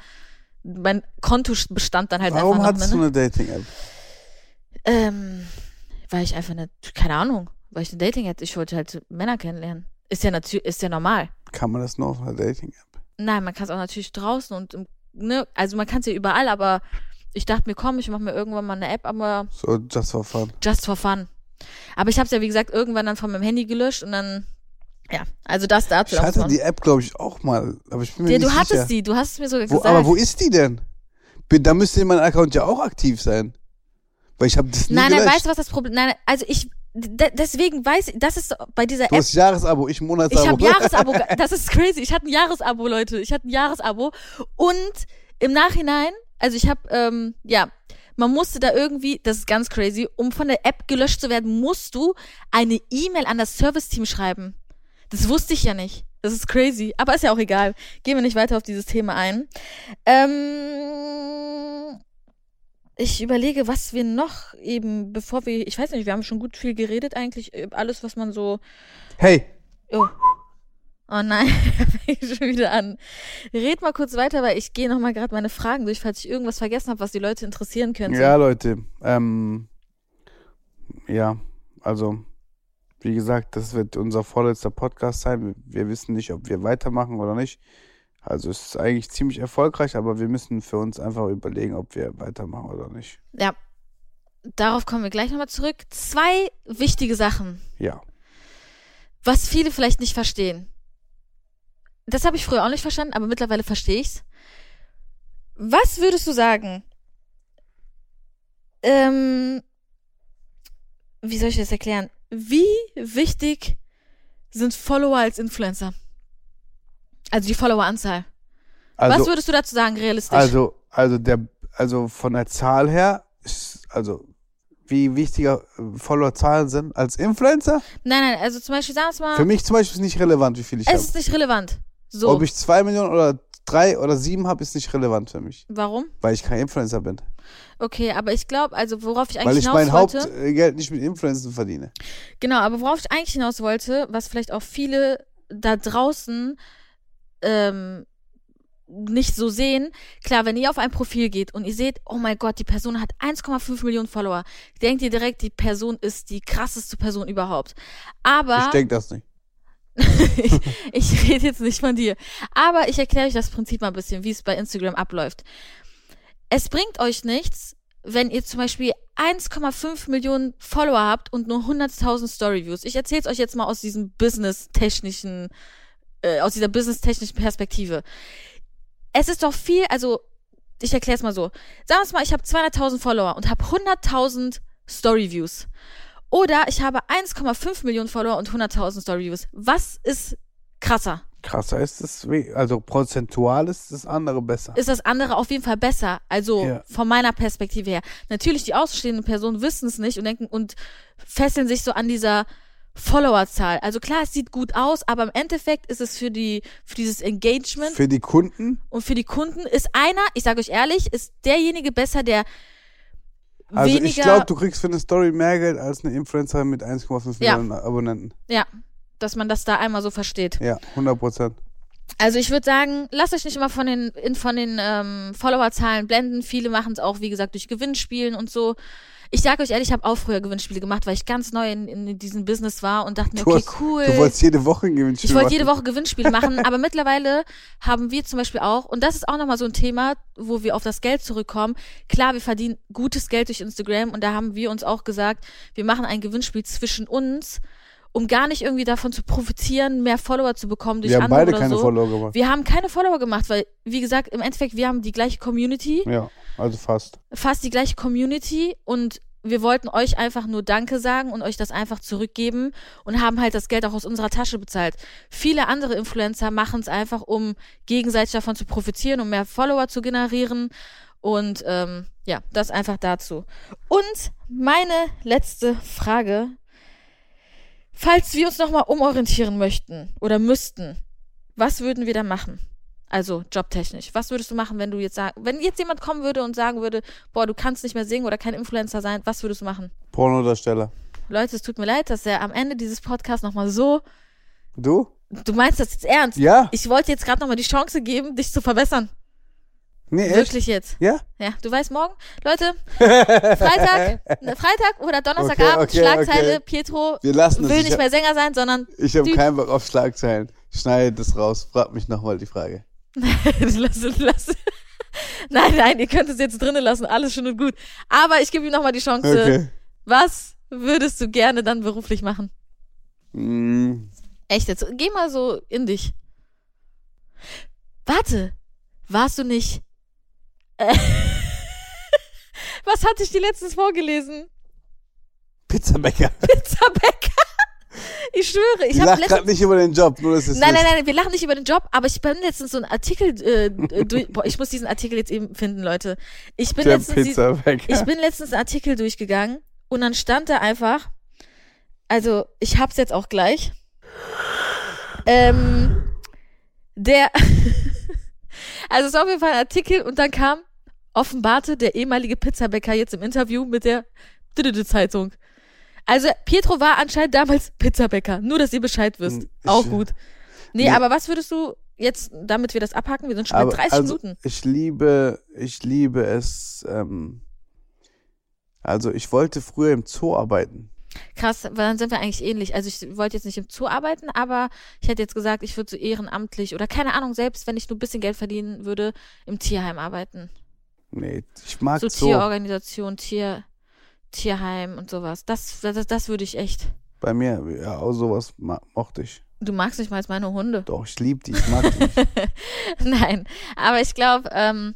mein Konto bestand dann halt Warum einfach noch. hattest du ne? eine Dating-App? Ähm, weil ich einfach eine, keine Ahnung, weil ich eine Dating-App, ich wollte halt Männer kennenlernen. Ist ja natürlich, ist ja normal. Kann man das nur auf einer Dating-App? Nein, man kann es auch natürlich draußen und im, ne, also man kann es ja überall, aber ich dachte mir, komm, ich mache mir irgendwann mal eine App, aber So, just for fun. just for fun. Aber ich habe es ja, wie gesagt, irgendwann dann von meinem Handy gelöscht und dann, ja, also das dazu. Ich hatte die App, glaube ich, auch mal, aber ich bin mir ja, nicht du hattest sicher. die, du hast es mir sogar Wo, gesagt. aber wo ist die denn? Da müsste in meinem Account ja auch aktiv sein. Weil ich habe das nie nein, nein, weißt du, was das Problem Nein, also ich, de deswegen weiß ich, das ist bei dieser du App hast Jahresabo, ich Monatsabo. Ich habe Jahresabo. [laughs] Das ist crazy. Ich hatte ein Jahresabo, Leute. Ich hatte ein Jahresabo. Und im Nachhinein, also ich habe, ähm, ja, man musste da irgendwie, das ist ganz crazy, um von der App gelöscht zu werden, musst du eine E-Mail an das Service-Team schreiben. Das wusste ich ja nicht. Das ist crazy. Aber ist ja auch egal. Gehen wir nicht weiter auf dieses Thema ein. Ähm, ich überlege, was wir noch eben, bevor wir, ich weiß nicht, wir haben schon gut viel geredet eigentlich, über alles, was man so Hey, Oh. Oh nein, [laughs] fängt schon wieder an. Red mal kurz weiter, weil ich gehe nochmal gerade meine Fragen durch, falls ich irgendwas vergessen habe, was die Leute interessieren könnte. ja Leute, ähm, ja, also, wie gesagt, das wird unser vorletzter Podcast sein. Wir, wissen nicht, ob wir weitermachen oder nicht. Also es ist eigentlich ziemlich erfolgreich, aber wir müssen für uns einfach überlegen, ob wir weitermachen oder nicht. Ja. Darauf kommen wir gleich nochmal zurück. Zwei wichtige Sachen, Ja. was viele vielleicht nicht verstehen. Das habe ich früher auch nicht verstanden, aber mittlerweile verstehe ich's. Was würdest du sagen? Ähm, wie soll ich das erklären? Wie wichtig sind Follower als Influencer? Also die Followeranzahl. Also, Was würdest du dazu sagen, realistisch? Also, also der, also von der Zahl her, ist, also wie wichtiger Followerzahlen sind als Influencer. nein, nein, also zum Beispiel, sagen wir mal, Für mich zum Beispiel ist nicht relevant, wie viel ich es habe. ist nicht relevant. So. Ob ich zwei Millionen oder drei oder sieben habe, ist nicht relevant für mich, Warum? weil ich kein Influencer bin. Okay, aber ich glaube, also worauf ich Weil eigentlich ich hinaus mein wollte. Hauptgeld nicht mit Influencern verdiene. Genau, aber worauf ich eigentlich hinaus wollte, was vielleicht auch viele da draußen ähm, nicht so sehen. Klar, wenn ihr auf ein Profil geht und ihr seht, oh mein Gott, die Person hat 1,5 Millionen Follower, denkt ihr direkt, die Person ist die krasseste Person überhaupt. Aber Ich denke das nicht. Ich, [laughs] ich rede jetzt nicht von dir. Aber ich erkläre euch das Prinzip mal ein bisschen, wie es bei Instagram abläuft. Es bringt euch nichts, wenn ihr zum Beispiel 1,5 Millionen Follower habt und nur 100.000 Storyviews. Ich erzähle es euch jetzt mal aus diesem business-technischen, äh, aus dieser business-technischen Perspektive. Es ist doch viel, also ich erkläre es mal so. Sagen wir mal, ich habe 200.000 Follower und habe 100.000 Storyviews. Oder ich habe 1,5 Millionen Follower und 100.000 Storyviews. Was ist krasser? Krasser ist es, also prozentual ist das andere besser. Ist das andere auf jeden Fall besser? Also Ja. von meiner Perspektive her. Natürlich, die außenstehenden Personen wissen es nicht und denken und fesseln sich so an dieser Followerzahl. Also klar, es sieht gut aus, aber im Endeffekt ist es für die für dieses Engagement Für die Kunden, und für die Kunden ist einer, ich sage euch ehrlich, ist derjenige besser, der also weniger ich glaube, du kriegst für eine Story mehr Geld als eine Influencer mit 1,5 Ja. Millionen Abonnenten. ja, dass man das da einmal so versteht. Ja, 100 Prozent. Also ich würde sagen, lasst euch nicht immer von den, von den ähm, Followerzahlen blenden. Viele machen es auch, wie gesagt, durch Gewinnspielen und so. Ich sage euch ehrlich, ich habe auch früher Gewinnspiele gemacht, weil ich ganz neu in, in diesem Business war und dachte mir, Du, okay, hast- cool. du wolltest jede Woche ein Gewinnspiel ich wollte jede machen. Woche Gewinnspiele machen, [laughs] aber mittlerweile haben wir zum Beispiel auch, und das ist auch nochmal so ein Thema, wo wir auf das Geld zurückkommen. Klar, wir verdienen gutes Geld durch Instagram und da haben wir uns auch gesagt, wir machen ein Gewinnspiel zwischen uns, um gar nicht irgendwie davon zu profitieren, mehr Follower zu bekommen durch Wir haben andere beide oder keine so. Follower gemacht. Wir haben keine Follower gemacht, weil, wie gesagt, im Endeffekt, wir haben die gleiche Community, Ja, also fast. fast die gleiche Community und wir wollten euch einfach nur Danke sagen und euch das einfach zurückgeben und haben halt das Geld auch aus unserer Tasche bezahlt. Viele andere Influencer machen es einfach, um gegenseitig davon zu profitieren, um mehr Follower zu generieren. Und ähm, ja, das einfach dazu. Und meine letzte Frage. Falls wir uns nochmal umorientieren möchten oder müssten, was würden wir da machen? Also jobtechnisch. Was würdest du machen, wenn du jetzt sag, wenn jetzt jemand kommen würde und sagen würde, boah, du kannst nicht mehr singen oder kein Influencer sein, was würdest du machen? Pornodarsteller. Leute, es tut mir leid, dass er am Ende dieses Podcasts nochmal so. Du? Du meinst das jetzt ernst? Ja? Ich wollte jetzt gerade nochmal die Chance geben, dich zu verbessern. Nee, echt? Wirklich jetzt. Ja? Ja, du weißt morgen, Leute, Freitag, [laughs] ne, Freitag oder Donnerstagabend, Okay, okay, Schlagzeile, okay. Pietro Wir lassen es. will Ich nicht hab- mehr Sänger sein, sondern Ich habe keinen Bock auf Schlagzeilen. Schneide das raus. Frag mich nochmal die Frage. [laughs] lass, lass. Nein, nein, ihr könnt es jetzt drinnen lassen, alles schön und gut. Aber ich gebe ihm nochmal die Chance. Okay. Was würdest du gerne dann beruflich machen? Mm, Echt jetzt, geh mal so in dich. Warte, warst du nicht. Äh, [laughs] Was hatte ich dir letztens vorgelesen? Pizzabäcker. Pizzabäcker. Ich schwöre, ich habe letztens. gerade nicht über den Job, nur dass es Nein, nein, nein, wir lachen nicht über den Job, aber ich bin letztens so einen Artikel äh, äh, durch. Boah, ich muss diesen Artikel jetzt eben finden, Leute. Ich bin Der letztens. die- Pizzabäcker. Ich bin letztens einen Artikel durchgegangen und dann stand da einfach, also ich hab's jetzt auch gleich. Ähm, der, [laughs] also es ist auf jeden Fall ein Artikel und dann kam, offenbarte der ehemalige Pizzabäcker jetzt im Interview mit der Zeitung. Also Pietro war anscheinend damals [laughs] Pizzabäcker, nur dass ihr Bescheid wisst. Ich- auch gut. Nee, Nee. aber was würdest du jetzt, damit wir das abhaken, wir sind schon bei Aber 30 also, Minuten. Ich liebe, ich liebe es. Ähm, also ich wollte früher im Zoo arbeiten. Krass, weil dann sind wir eigentlich ähnlich. Also ich wollte jetzt nicht im Zoo arbeiten, aber ich hätte jetzt gesagt, ich würde so ehrenamtlich oder keine Ahnung, selbst wenn ich nur ein bisschen Geld verdienen würde, im Tierheim arbeiten. Nee, ich mag So Zoo. Tierorganisation, Tier, Tierheim und sowas. Das, das, das würde ich echt. Bei mir, ja, auch sowas mochte ich. Du magst nicht mal als meine Hunde. Doch, ich liebe die, ich mag die. [laughs] Nein, aber ich glaube, ähm,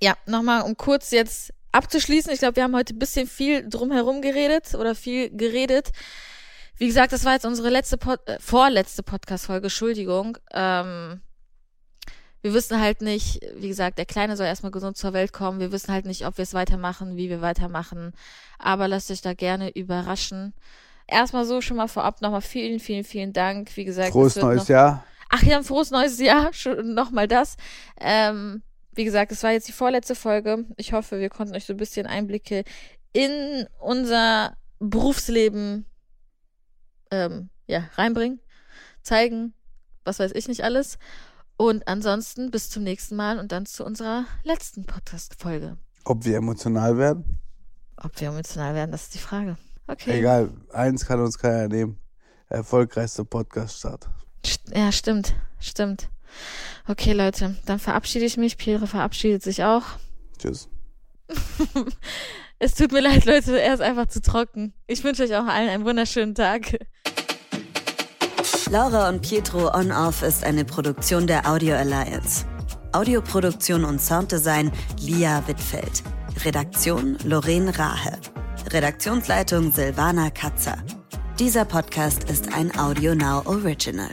ja, nochmal, um kurz jetzt abzuschließen. Ich glaube, wir haben heute ein bisschen viel drumherum geredet oder viel geredet. Wie gesagt, das war jetzt unsere letzte Pod äh, vorletzte Podcast-Folge, Entschuldigung. Ähm, wir wissen halt nicht, wie gesagt, der Kleine soll erstmal gesund zur Welt kommen. Wir wissen halt nicht, ob wir es weitermachen, wie wir weitermachen. Aber lasst euch da gerne überraschen. Erstmal so schon mal vorab nochmal vielen, vielen, vielen Dank. Wie gesagt, Frohes neues Jahr. Ach ja, ein frohes neues Jahr. [laughs] Schon nochmal das. Ähm, wie gesagt, es war jetzt die vorletzte Folge. Ich hoffe, wir konnten euch so ein bisschen Einblicke in unser Berufsleben ähm, ja, reinbringen, zeigen, was weiß ich nicht alles. Und ansonsten bis zum nächsten Mal und dann zu unserer letzten Podcast-Folge. Ob wir emotional werden? Ob wir emotional werden, das ist die Frage. Okay. Egal, eins kann uns keiner nehmen. Erfolgreichster Podcast-Start. St- Ja, stimmt, stimmt. Okay, Leute, dann verabschiede ich mich. Pierre verabschiedet sich auch. Tschüss. [laughs] Es tut mir leid, Leute, er ist einfach zu trocken. Ich wünsche euch auch allen einen wunderschönen Tag. Laura und Pietro On Off ist eine Produktion der Audio Alliance. Audioproduktion und Sounddesign Lia Wittfeld. Redaktion Lorraine Rahe. Redaktionsleitung Silvana Katzer. Dieser Podcast ist ein Audio Now Original.